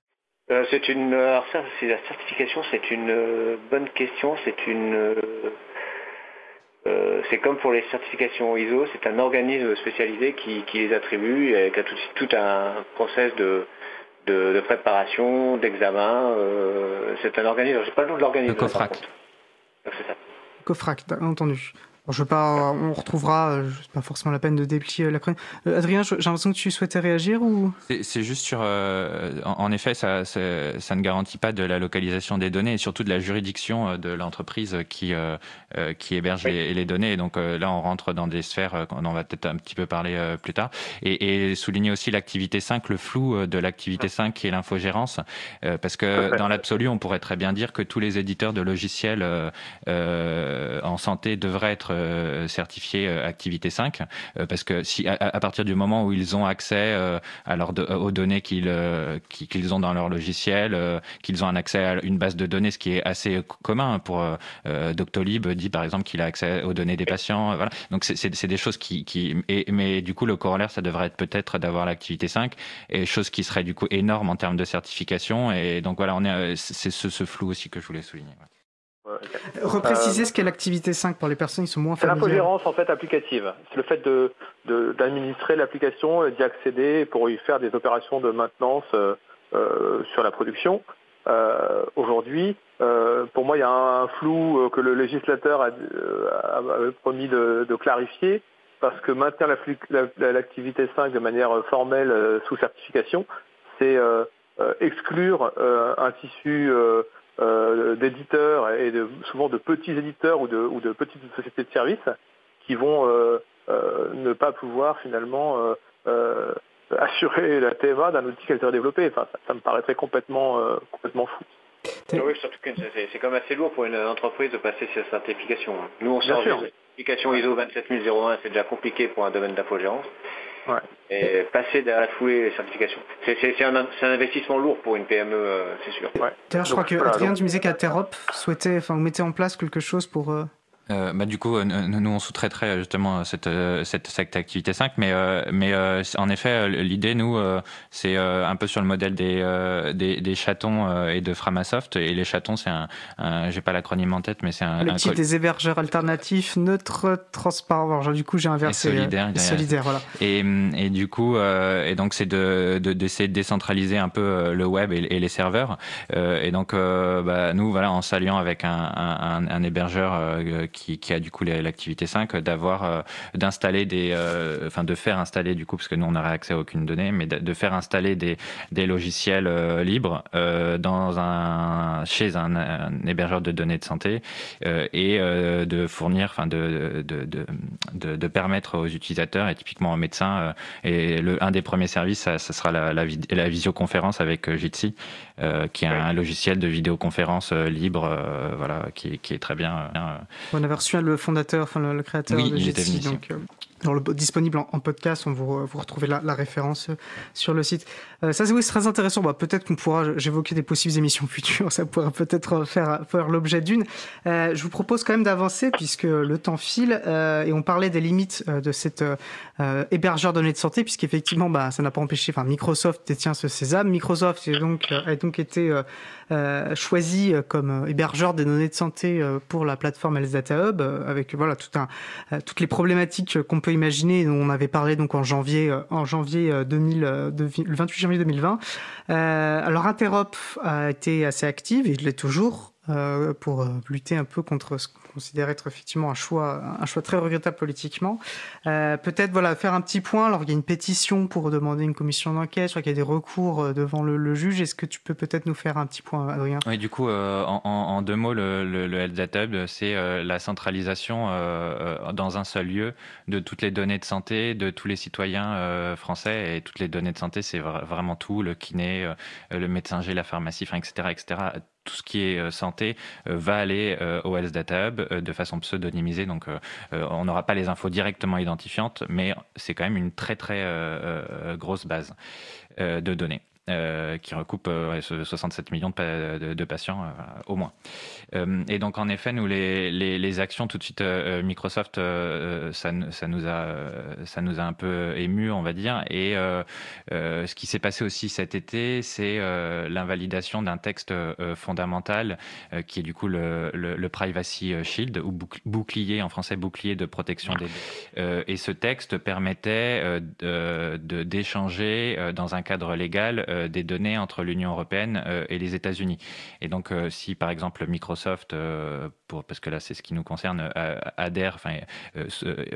C'est une, alors ça, c'est la certification, c'est une bonne question. C'est une, euh, c'est comme pour les certifications ISO, c'est un organisme spécialisé qui, les attribue et qui a tout, un process de, préparation, d'examen. Euh, c'est un organisme, je sais pas le nom de l'organisme. Le COFRAC. C'est ça. COFRAC, entendu. Je veux pas, on retrouvera, euh, c'est pas forcément la peine de déplier la chronique. Euh, Adrien, j'ai l'impression que tu souhaitais réagir ou? C'est juste sur, euh, en, effet, ça, ça, ne garantit pas de la localisation des données et surtout de la juridiction de l'entreprise qui qui héberge les, données. Et donc là, on rentre dans des sphères on en va peut-être un petit peu parler plus tard. Et, et souligner aussi l'activité 5, le flou de l'activité 5 qui est l'infogérance, parce que dans l'absolu, on pourrait très bien dire que tous les éditeurs de logiciels en santé devraient être euh, certifiés euh, activité 5 euh, parce que si à, partir du moment où ils ont accès aux données qu'ils qu'ils ont dans leur logiciel, qu'ils ont un accès à une base de données, ce qui est assez commun pour Doctolib dit par exemple qu'il a accès aux données des patients. Voilà. Donc c'est des choses qui, qui mais du coup le corollaire ça devrait être peut-être d'avoir l'activité 5 et chose qui serait du coup énorme en termes de certification et donc voilà on est c'est ce, ce, flou aussi que je voulais souligner. Repréciser ce qu'est l'activité 5 pour les personnes qui sont moins familières. C'est l'infogérance en fait applicative. C'est le fait de, d'administrer l'application, d'y accéder pour y faire des opérations de maintenance euh, euh, sur la production. Euh, aujourd'hui, pour moi, il y a un, flou que le législateur a, promis de, clarifier parce que maintenir l'activité 5 de manière formelle sous certification, c'est exclure un tissu euh, d'éditeurs et de, souvent de petits éditeurs ou de, ou de petites sociétés de services qui vont euh, euh, ne pas pouvoir finalement assurer la TMA d'un outil qu'elle a développé. Enfin, ça, me paraîtrait complètement, complètement fou. Oui, surtout que c'est quand même assez lourd pour une entreprise de passer cette certification. Nous, on sort une certification ISO 27001, c'est déjà compliqué pour un domaine d'infogérance. Et passer derrière la foulée les certifications. C'est un, investissement lourd pour une PME, euh, c'est sûr. D'ailleurs, je crois que Adrien du musée qu'Aterop souhaitait, enfin, vous mettez en place quelque chose pour. Euh, euh, bah, du coup, euh, nous, on sous-traiterait justement cette, euh, cette, cette, activité 5, mais, mais en effet, l'idée, nous, c'est un peu sur le modèle des, des, des chatons et de Framasoft. Et les chatons, c'est un, j'ai pas l'acronyme en tête, mais c'est un. Le des hébergeurs alternatifs, neutres, transparents. Genre, du coup, j'ai inversé. Et solidaire. Et, solidaire voilà. Et, et, du coup, et donc, c'est de, d'essayer de, décentraliser un peu le web et, les serveurs. et donc, bah, nous, voilà, en s'alliant avec un, un, un hébergeur qui qui, a du coup l'activité 5, d'avoir, euh, d'installer des, euh, enfin de faire installer du coup, parce que nous on n'aurait accès à aucune donnée, mais de, faire installer des, des logiciels euh, libres dans un, chez un, hébergeur de données de santé et de fournir, enfin de de, de, de, permettre aux utilisateurs et typiquement aux médecins, et le, un des premiers services, ça, sera la, la, la, visioconférence avec Jitsi, qui est un logiciel de vidéoconférence libre, voilà, qui, qui, est très bien. On avait reçu le fondateur, enfin le, créateur de Jitsi, donc dans le, disponible en, podcast, on vous, vous retrouvez la, la, référence euh, sur le site. Euh, ça, c'est oui, très intéressant. Bah, peut-être qu'on pourra, j'évoquais des possibles émissions futures, ça pourrait peut-être faire, faire l'objet d'une. Euh, je vous propose quand même d'avancer puisque le temps file euh, et on parlait des limites euh, de cet euh, hébergeur de données de santé, puisqu'effectivement, bah, ça n'a pas empêché. Enfin, Microsoft détient ce Sésame. Microsoft a donc, a donc été choisi comme hébergeur des données de santé pour la plateforme Health Data Hub, avec voilà toutes les problématiques qu'on peut imaginer, dont on avait parlé donc en janvier, euh, en janvier 2000, euh, le 28 janvier 2020. Euh, alors Interop a été assez active, et il l'est toujours, pour lutter un peu contre ce considère être effectivement un choix, un choix très regrettable politiquement. Euh, peut-être voilà faire un petit point. Alors il y a une pétition pour demander une commission d'enquête. Je crois qu'il y a des recours euh, devant le, juge. Est-ce que tu peux peut-être nous faire un petit point, Adrien? Oui, du coup, euh, en, deux mots, le, le, Data Hub, c'est la centralisation dans un seul lieu de toutes les données de santé de tous les citoyens français et toutes les données de santé, c'est vraiment tout, le kiné, le médecin G, la pharmacie, etc., etc tout ce qui est euh, santé euh, va aller euh, au Health Data Hub de façon pseudonymisée. Donc, on n'aura pas les infos directement identifiantes, mais c'est quand même une très très grosse base de données. Euh, qui recoupe 67 euh, millions de, patients euh, au moins. et donc en effet, nous les, actions tout de suite Microsoft, ça, nous a ça nous a un peu ému, on va dire. Et ce qui s'est passé aussi cet été, c'est l'invalidation d'un texte fondamental qui est du coup le, Privacy Shield ou bouclier en français bouclier de protection des et ce texte permettait d'échanger dans un cadre légal des données entre l'Union européenne et les États-Unis. Et donc, si par exemple Microsoft, parce que là c'est ce qui nous concerne, adhère, enfin,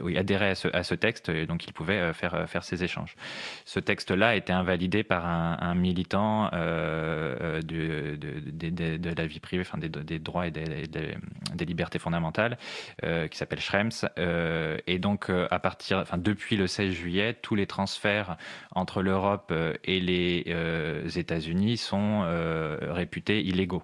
oui, adhérait à ce, texte, donc il pouvait faire, faire ces échanges. Ce texte-là a été invalidé par un, militant de, la vie privée, enfin, des, droits et des, des libertés fondamentales, qui s'appelle Schrems. et donc, à partir, enfin, depuis le 16 juillet, tous les transferts entre l'Europe euh, et les euh, États-Unis sont euh, réputés illégaux.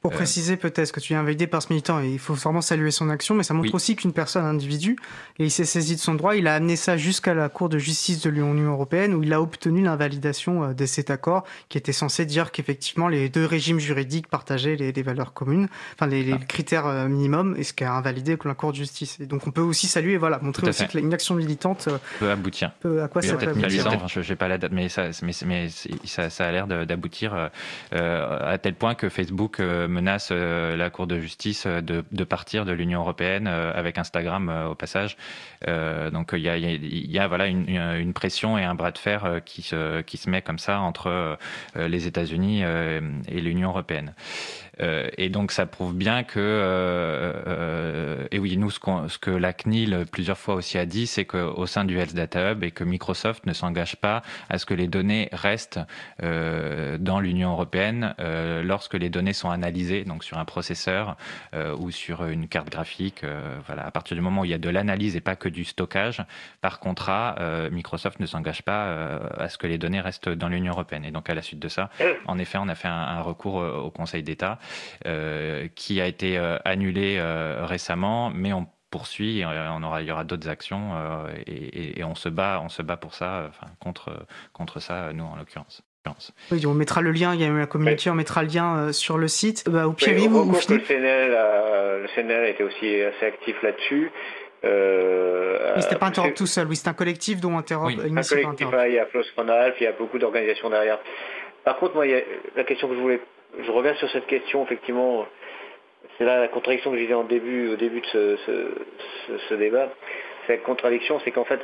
Pour euh, préciser peut-être que tu es invalidé par ce militant, et il faut vraiment saluer son action, mais ça montre aussi qu'une personne, un individu, et il s'est saisi de son droit, il a amené ça jusqu'à la Cour de justice de l'Union européenne, où il a obtenu l'invalidation euh, de cet accord, qui était censé dire qu'effectivement les deux régimes juridiques partageaient les, valeurs communes, enfin les, ah. critères euh, minimums, et ce qui a invalidé la Cour de justice. Et donc on peut aussi saluer, voilà, montrer aussi qu'une action militante peut aboutir. à quoi ça peut aboutir Je n'ai pas la date, mais ça, mais, ça, ça a l'air d'aboutir à tel point que Facebook menace euh, la Cour de justice euh, de, partir de l'Union européenne euh, avec Instagram au passage. donc il y a, voilà une, pression et un bras de fer qui se, qui se met comme ça entre les États-Unis et l'Union européenne. Euh, et donc ça prouve bien que, euh, euh, et oui, nous, ce, ce, que la CNIL plusieurs fois aussi a dit, c'est qu'au sein du Health Data Hub et que Microsoft ne s'engage pas à ce que les données restent dans l'Union européenne lorsque les données sont analysées, donc sur un processeur ou sur une carte graphique. voilà, à partir du moment où il y a de l'analyse et pas que du stockage, par contrat, Microsoft ne s'engage pas à ce que les données restent dans l'Union européenne. Et donc à la suite de ça, en effet, on a fait un, un recours au Conseil d'État euh, qui a été euh, annulé euh, récemment, mais on poursuit, on aura, il y aura d'autres actions et, on se bat, on se bat pour ça, enfin, contre, contre ça, nous en l'occurrence. Oui, on mettra le lien, il y a la communauté, on mettra le lien sur le site. Bah, au pire, oui, vous, le, CNL a, le CNL a été aussi assez actif là-dessus. Euh, c'était pas Interop tout seul, oui, c'est un collectif dont Interop. Oui. Un collectif, il y a Flos il y a beaucoup d'organisations derrière. Par contre, moi, il y a la question que je voulais je reviens sur cette question, effectivement, c'est là la contradiction que je disais au début de ce, débat. Cette contradiction, c'est qu'en fait,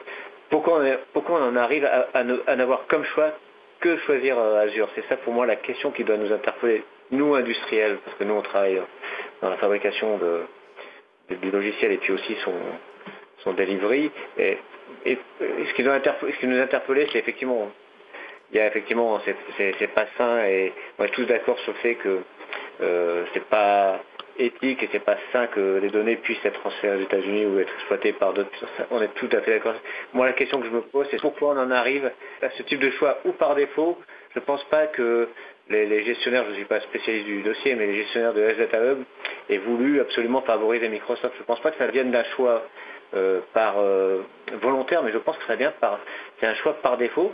pourquoi on, en arrive à, n'avoir comme choix que choisir euh, Azure? C'est ça pour moi la question qui doit nous interpeller, nous industriels, parce que nous on travaille dans la fabrication du logiciel et puis aussi son, son delivery. Et, ce, qui doit nous interpeller, c'est effectivement il y a effectivement, c'est pas sain et on est tous d'accord sur le fait que euh, c'est pas éthique et c'est pas sain que les données puissent être transférées aux États-Unis ou être exploitées par d'autres. On est tout à fait d'accord. Moi, la question que je me pose, c'est pourquoi on en arrive à ce type de choix ou par défaut? Je ne pense pas que les, gestionnaires, je ne suis pas spécialiste du dossier, mais les gestionnaires de SData Hub aient voulu absolument favoriser Microsoft. Je ne pense pas que ça vienne d'un choix euh, par euh, volontaire, mais je pense que ça vient par, c'est un choix par défaut.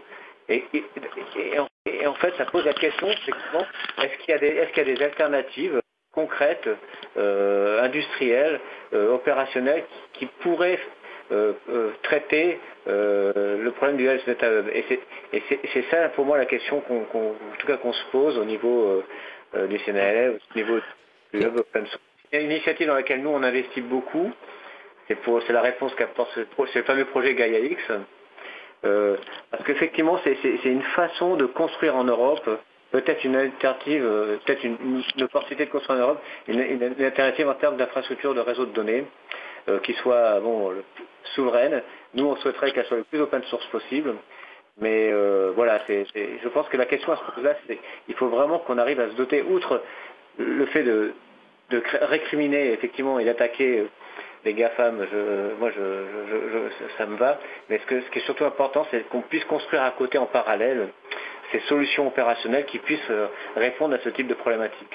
Et, en, fait, ça pose la question, est-ce qu'il y, a des alternatives concrètes, euh, industrielles, euh, opérationnelles, qui, pourraient euh, traiter le problème du health data hub Et c'est ça, pour moi, la question qu'on, se pose au niveau du CNLF, au niveau du hub open source. Une initiative dans laquelle nous, on investit beaucoup. C'est, la réponse qu'apporte ce, le fameux projet Gaia-X euh, parce qu'effectivement, c'est une façon de construire en Europe, peut-être une alternative, euh, peut-être une, opportunité de construire en Europe, une, alternative en termes d'infrastructure de réseau de données, euh, qui soit bon, souveraine. Nous, on souhaiterait qu'elle soit le plus open source possible. Mais voilà, je pense que la question à ce moment là c'est il faut vraiment qu'on arrive à se doter, outre le fait de, de récriminer effectivement et d'attaquer les GAFAM, moi, ça me va. Mais ce, ce qui est surtout important, c'est qu'on puisse construire à côté, en parallèle, ces solutions opérationnelles qui puissent euh, répondre à ce type de problématique.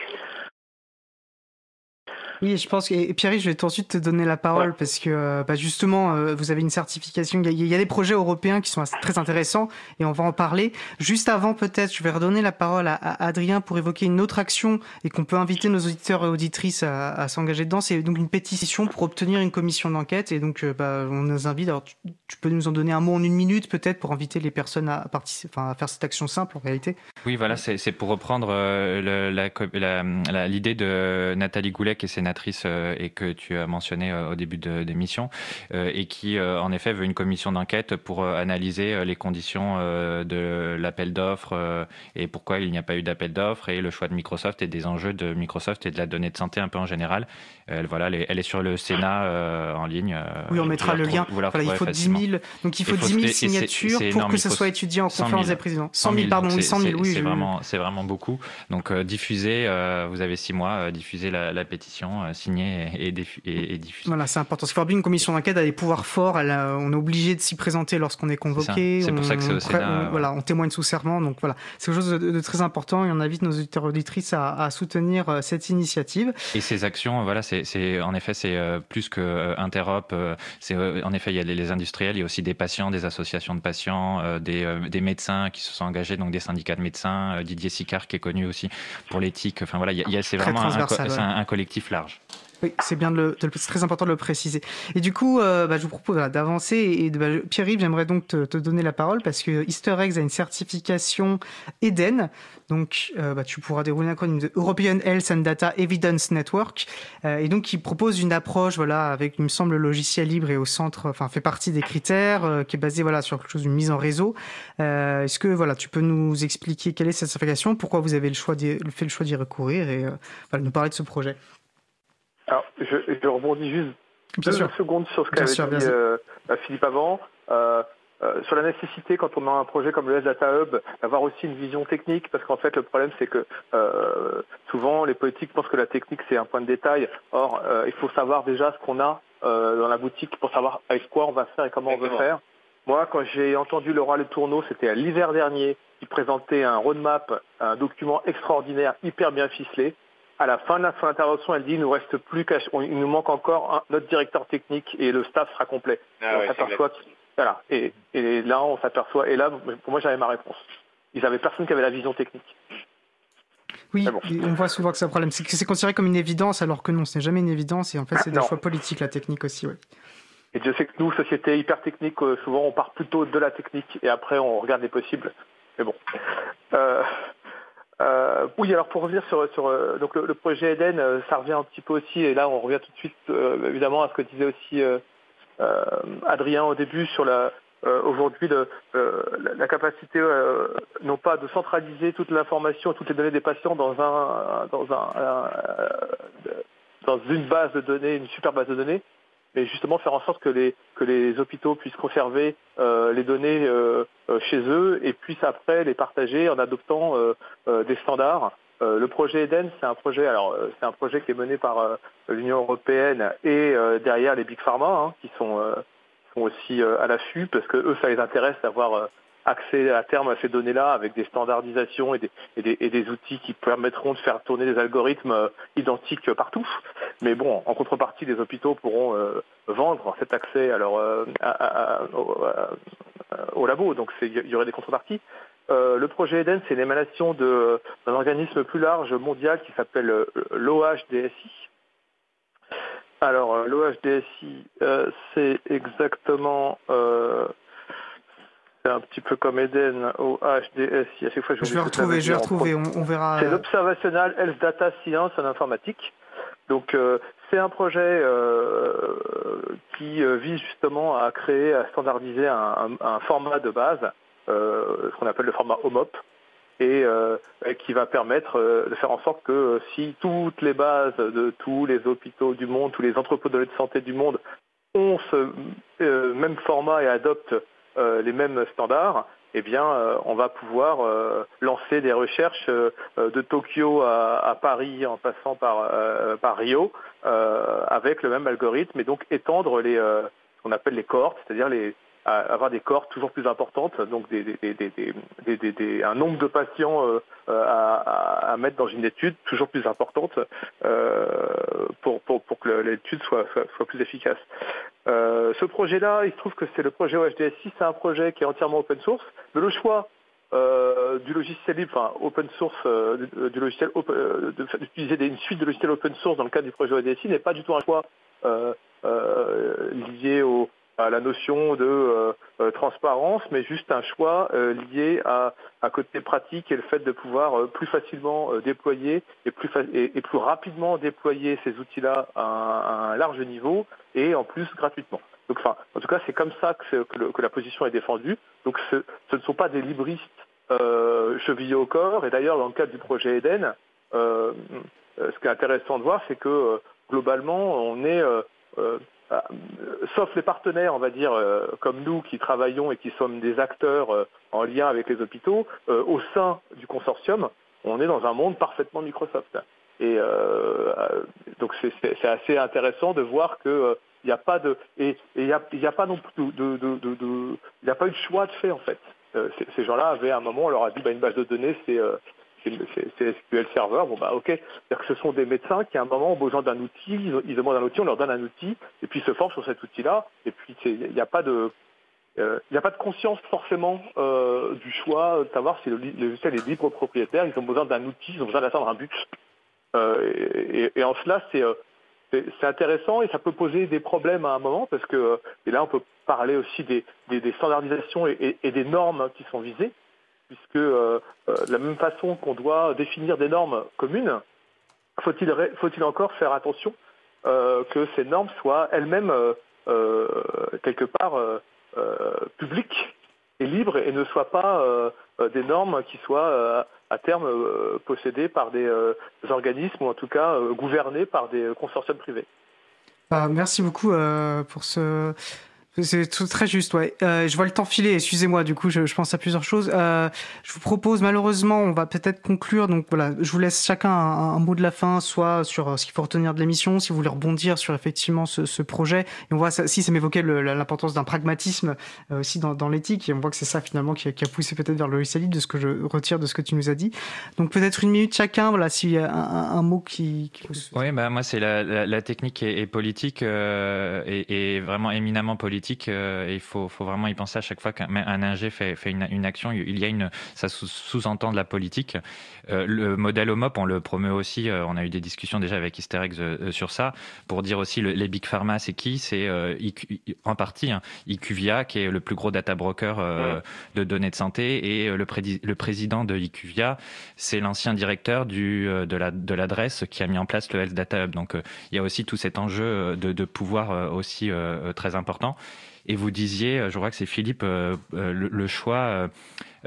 Oui, je pense que Pierre, je vais tout de suite te donner la parole parce que euh, bah, justement, euh, vous avez une certification. Il y, a, des projets européens qui sont très intéressants et on va en parler. Juste avant, peut-être, je vais redonner la parole à, Adrien pour évoquer une autre action et qu'on peut inviter nos auditeurs et auditrices à, s'engager dedans. C'est donc une pétition pour obtenir une commission d'enquête et donc euh, bah, on nous invite. Alors, tu, peux nous en donner un mot en une minute peut-être pour inviter les personnes à participer, enfin, à faire cette action simple en réalité. Oui, voilà, c'est pour reprendre l'idée de Nathalie Goulet et sénatrice et que tu as mentionné au début de l'émission, et qui en effet veut une commission d'enquête pour analyser les conditions de l'appel d'offres et pourquoi il n'y a pas eu d'appel d'offres et le choix de Microsoft et des enjeux de Microsoft et de la donnée de santé un peu en général. voilà, elle est, sur le Sénat en ligne. oui, on mettra le lien. Voilà, il faut 10 000, donc il faut, 10 000 signatures pour que ce soit étudié en conférence des présidents. 100 000, pardon, oui, 100 000, oui. C'est vraiment, vraiment beaucoup. Donc diffusez, vous avez 6 mois, diffusez la, pétition, signez et, et, et, diffusez. Voilà, c'est important. Faut une commission d'enquête a des pouvoirs forts, elle on est obligé de s'y présenter lorsqu'on est convoqué. C'est pour ça que c'est au Sénat. voilà, on témoigne sous serment, donc voilà, c'est quelque chose de, très important et on invite nos auditeurs auditrices à, soutenir euh, cette initiative. Et ces actions, voilà, c'est en effet c'est euh, plus que euh, Interop. C'est en effet il y a les, industriels, il y a aussi des patients, des associations de patients, des, des, médecins qui se sont engagés, donc des syndicats de médecins. Didier Sicard qui est connu aussi pour l'éthique. Enfin voilà, il y a, c'est vraiment un, un collectif large. Oui, c'est bien de, très important de le préciser. Et du coup, euh, bah, je vous propose d'avancer. Et bah, Pierre-Yves, j'aimerais donc te, donner la parole parce que Easter Eggs a une certification Eden. Donc, euh, bah, tu pourras dérouler un acronyme de European Health and Data Evidence Network. Euh, et donc, qui propose une approche, voilà, avec, il me semble, le logiciel libre et au centre, enfin, fait partie des critères, qui est basé, voilà, sur quelque chose d'une mise en réseau. Est-ce que, voilà, tu peux nous expliquer quelle est cette certification, pourquoi vous avez le fait le choix d'y recourir et nous parler de ce projet? Alors, je, je rebondis juste deux secondes sur ce qu'avait dit euh, euh, Philippe avant. Euh, euh, sur la nécessité, quand on a un projet comme le S-Data Hub, d'avoir aussi une vision technique, parce qu'en fait, le problème, c'est que euh, souvent, les politiques pensent que la technique, c'est un point de détail. Or, euh, il faut savoir déjà ce qu'on a dans la boutique pour savoir avec quoi on va faire et comment on veut faire. Moi, quand j'ai entendu Laura Le Tourneau, c'était à l'hiver dernier, qui présentait un roadmap, un document extraordinaire, hyper bien ficelé à la fin de son intervention, elle dit il nous reste plus qu'à, il nous manque encore notre directeur technique et le staff sera complet. Ah on s'aperçoit, voilà. Et, là, on s'aperçoit. Et là, pour moi, j'avais ma réponse. Ils avaient personne qui avait la vision technique. Oui, on voit souvent que c'est un problème. C'est que c'est considéré comme une évidence, alors que non, ce n'est jamais une évidence. Et en fait, c'est des choix politiques, la technique aussi. Ouais. Et je sais que nous, société hyper technique, euh, souvent on part plutôt de la technique et après on regarde les possibles. Mais bon. Euh, euh, oui, alors pour revenir sur, euh, donc le, projet Eden, euh, ça revient un petit peu aussi, et là on revient tout de suite évidemment à ce que disait aussi Adrien au début sur la aujourd'hui la capacité non pas de centraliser toute l'information, toutes les données des patients dans un dans un, dans une base de données, une super base de données, mais justement faire en sorte que les, que les hôpitaux puissent conserver euh, les données euh, euh, chez eux et puissent après les partager en adoptant des standards. le projet Eden, c'est un projet, alors c'est un projet qui est mené par l'Union européenne et derrière les big pharma hein, qui sont, sont aussi à l'affût parce que eux ça les intéresse d'avoir accès à terme à ces données-là avec des standardisations et des, et, des, outils qui permettront de faire tourner des algorithmes euh, identiques partout. Mais bon, en contrepartie, les hôpitaux pourront euh, vendre cet accès alors euh, au, labo, donc il y aurait des contreparties. le projet Eden, c'est l'émanation d'un organisme plus large mondial qui s'appelle l'OHDSI. Alors, l'OHDSI, c'est exactement un petit peu comme Eden au HDSI. À chaque fois, je, vais retrouver, je vais retrouver, on, verra. C'est l'Observational Health Data Science en informatique. Donc, euh, c'est un projet euh, qui euh, vise justement à créer, à standardiser un, format de base, ce qu'on appelle le format HOMOP, et qui va permettre de faire en sorte que si toutes les bases de tous les hôpitaux du monde, tous les entrepôts de santé du monde ont ce même format et adoptent euh, les mêmes standards, eh bien, euh, on va pouvoir euh, lancer des recherches de Tokyo à, Paris en passant par, par Rio avec le même algorithme et donc étendre les, ce qu'on appelle les cohortes, c'est-à-dire les, avoir des cohortes toujours plus importantes, donc des, des, un nombre de patients à, à, mettre dans une étude toujours plus importante pour, pour, pour, que l'étude soit, soit, plus efficace. Euh, ce projet-là, il se trouve que c'est le projet OHDS6, c'est un projet qui est entièrement open source, mais le choix euh, du logiciel libre, enfin open source, euh, du, logiciel d'utiliser une suite de logiciels open source dans le cadre du projet OHDS6 n'est pas du tout un choix lié au, à la notion de transparence, mais juste un choix lié à un côté pratique et le fait de pouvoir plus facilement déployer et plus, et, plus rapidement déployer ces outils-là à, un large niveau et en plus gratuitement. Donc, enfin, en tout cas, c'est comme ça que, la position est défendue. Donc, ce, ne sont pas des libristes euh, chevillés au corps. Et d'ailleurs, dans le cadre du projet Eden, euh, euh, ce qui est intéressant de voir, c'est que globalement, on est, sauf les partenaires, on va dire, comme nous qui travaillons et qui sommes des acteurs en lien avec les hôpitaux, au sein du consortium, on est dans un monde parfaitement Microsoft. Et donc c'est assez intéressant de voir que il n'y a pas de et il n'y a, pas non plus de, il n'y a pas eu de choix de fait en fait. Euh, ces gens-là avaient à un moment, on leur a dit bah, une base de données c'est euh, SQL Server, bon bah ok, c'est-à-dire que ce sont des médecins qui à un moment ont besoin d'un outil, ils, demandent un outil, on leur donne un outil, et puis ils se forment sur cet outil-là, et puis il n'y a pas de euh, il n'y a pas de conscience forcément du choix de savoir si le, logiciel est libre propriétaire, ils ont besoin d'un outil, ils ont besoin d'atteindre un but. Et, et, en cela, c'est c'est intéressant et ça peut poser des problèmes à un moment parce que, et là on peut parler aussi des, standardisations et, des normes qui sont visées, puisque euh, euh, de la même façon qu'on doit définir des normes communes, faut-il encore faire attention euh, que ces normes soient elles-mêmes quelque part publiques et libres et ne soient pas des normes qui soient à terme euh, possédés par des, euh, organismes ou en tout cas euh, gouvernés par des consortiums privés. Bah, merci beaucoup pour ce, c'est très juste, ouais. Euh, je vois le temps filer, excusez-moi, du coup, je, je, pense à plusieurs choses. Euh, je vous propose, malheureusement, on va peut-être conclure. Donc voilà, je vous laisse chacun un, un mot de la fin, soit sur euh, ce qu'il faut retenir de l'émission, si vous voulez rebondir sur effectivement ce, ce projet. Et on voit si ça m'évoquait l'importance d'un pragmatisme euh, aussi dans, dans l'éthique. Et on voit que c'est ça finalement qui qui a poussé peut-être vers le logiciel de ce que je retire de ce que tu nous as dit. Donc peut-être une minute chacun, voilà, s'il y a un, un, mot qui. qui... Oui, bah moi c'est la, la, technique et, politique euh, et, et vraiment éminemment politique euh, et il faut, faut, vraiment y penser à chaque fois qu'un ingé fait, fait une, une, action. Il y a une, ça sous-entend de la politique. Euh, le modèle HOMOP, on le promeut aussi. Euh, on a eu des discussions déjà avec Hysterex sur ça pour dire aussi le, les big pharma, c'est qui? C'est en partie hein, IQVIA qui est le plus gros data broker de données de santé et le, le président de IQVIA, c'est l'ancien directeur du, de l'adresse la, de qui a mis en place le Health Data Hub. Donc il y a aussi tout cet enjeu de, de pouvoir aussi très important. Et vous disiez, je crois que c'est Philippe, euh, euh, le, choix euh,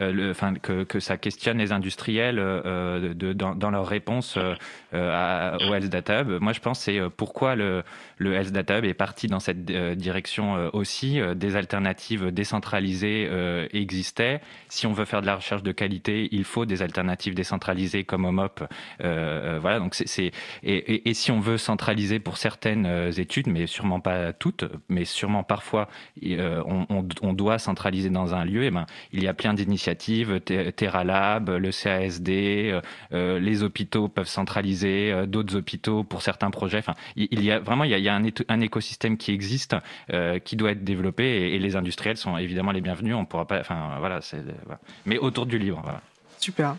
enfin, que, ça questionne les industriels euh, dans, dans, leur réponse euh, au Health Data Hub. Moi, je pense c'est pourquoi le, le Health Data Hub est parti dans cette direction aussi. Des alternatives décentralisées existaient. Si on veut faire de la recherche de qualité, il faut des alternatives décentralisées comme OMOP. voilà, donc c'est et, si on veut centraliser pour certaines études, mais sûrement pas toutes, mais sûrement parfois, on, on, doit centraliser dans un lieu. Et ben, il y a plein d'initiatives initiatives, TerraLab, le CASD, euh, euh, les hôpitaux peuvent centraliser, euh, d'autres hôpitaux pour certains projets. Enfin, il y a vraiment il y a, un, écosystème qui existe, qui doit être développé, et, les industriels sont évidemment les bienvenus. On pourra pas, enfin voilà, c'est mais autour du livre. Super.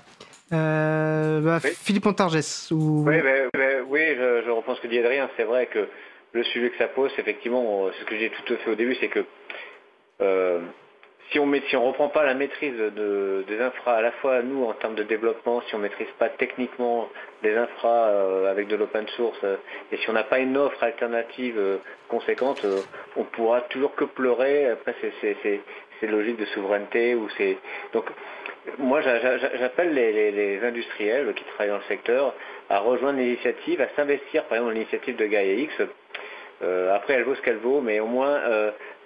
Bah, Philippe Montargès. Ou... Oui, oui je, reprends ce que dit Adrien. C'est vrai que le sujet que ça pose, effectivement, c'est ce que j'ai tout fait au début, c'est que si on ne reprend pas la maîtrise de, des infras, à la fois nous en termes de développement, si on ne maîtrise pas techniquement les infras euh, avec de l'open source, euh, et si on n'a pas une offre alternative euh, conséquente, on pourra toujours que pleurer. Après, c'est logique de souveraineté ou c'est donc moi j'appelle les, les, industriels qui travaillent dans le secteur à rejoindre l'initiative, à s'investir par exemple dans l'initiative de Gaia X. après, elle vaut ce qu'elle vaut, mais au moins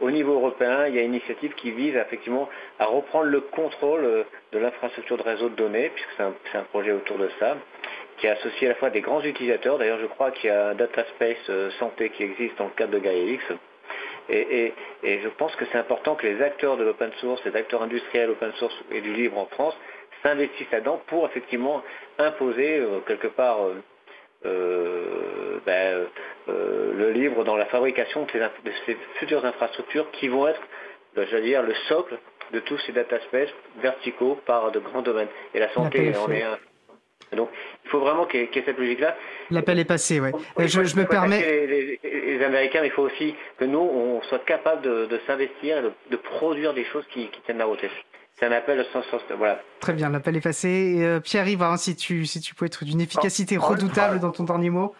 au niveau européen, il y a une initiative qui vise effectivement à reprendre le contrôle euh, de l'infrastructure de réseau de données, puisque c'est un, projet autour de ça, qui associe à la fois des grands utilisateurs. D'ailleurs, je crois qu'il y a un data space euh, santé qui existe dans le cadre de GaiaX. Et, et, je pense que c'est important que les acteurs de l'open source, les acteurs industriels open source et du libre en France s'investissent là-dedans pour effectivement imposer euh, quelque part euh, ben, euh, le livre dans la fabrication de ces, futures infrastructures qui vont être, ben, j'allais dire, le socle de tous ces data spaces verticaux par de grands domaines. Et la santé en est un. Donc, il faut vraiment qu'il y, ait cette logique-là. L'appel est passé, oui. Je, me permets. Les, les Américains, mais il faut aussi que nous, on soit capable de, s'investir et de, produire des choses qui, tiennent la route. C'est un appel sens, sens voilà. Très bien, l'appel est passé. Euh, Pierre-Yves, hein, si, tu, si tu peux être d'une efficacité redoutable dans ton dernier mot.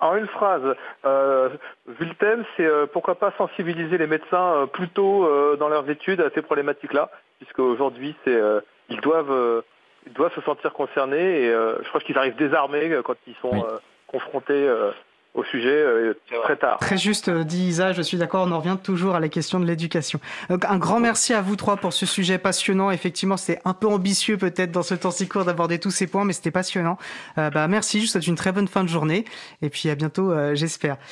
En une phrase, euh, vu le thème, c'est euh, pourquoi pas sensibiliser les médecins euh, plus tôt dans leurs études à ces problématiques-là, puisque aujourd'hui, c'est ils doivent ils doivent se sentir concernés et je crois qu'ils arrivent désarmés quand ils sont confrontés au sujet euh, très tard. Très juste euh, dit Isa, je suis d'accord, on en revient toujours à la question de l'éducation. Donc un grand merci à vous trois pour ce sujet passionnant. Effectivement, c'était un peu ambitieux peut-être dans ce temps si court d'aborder tous ces points, mais c'était passionnant. Euh, bah, merci, je vous souhaite une très bonne fin de journée et puis à bientôt, j'espère.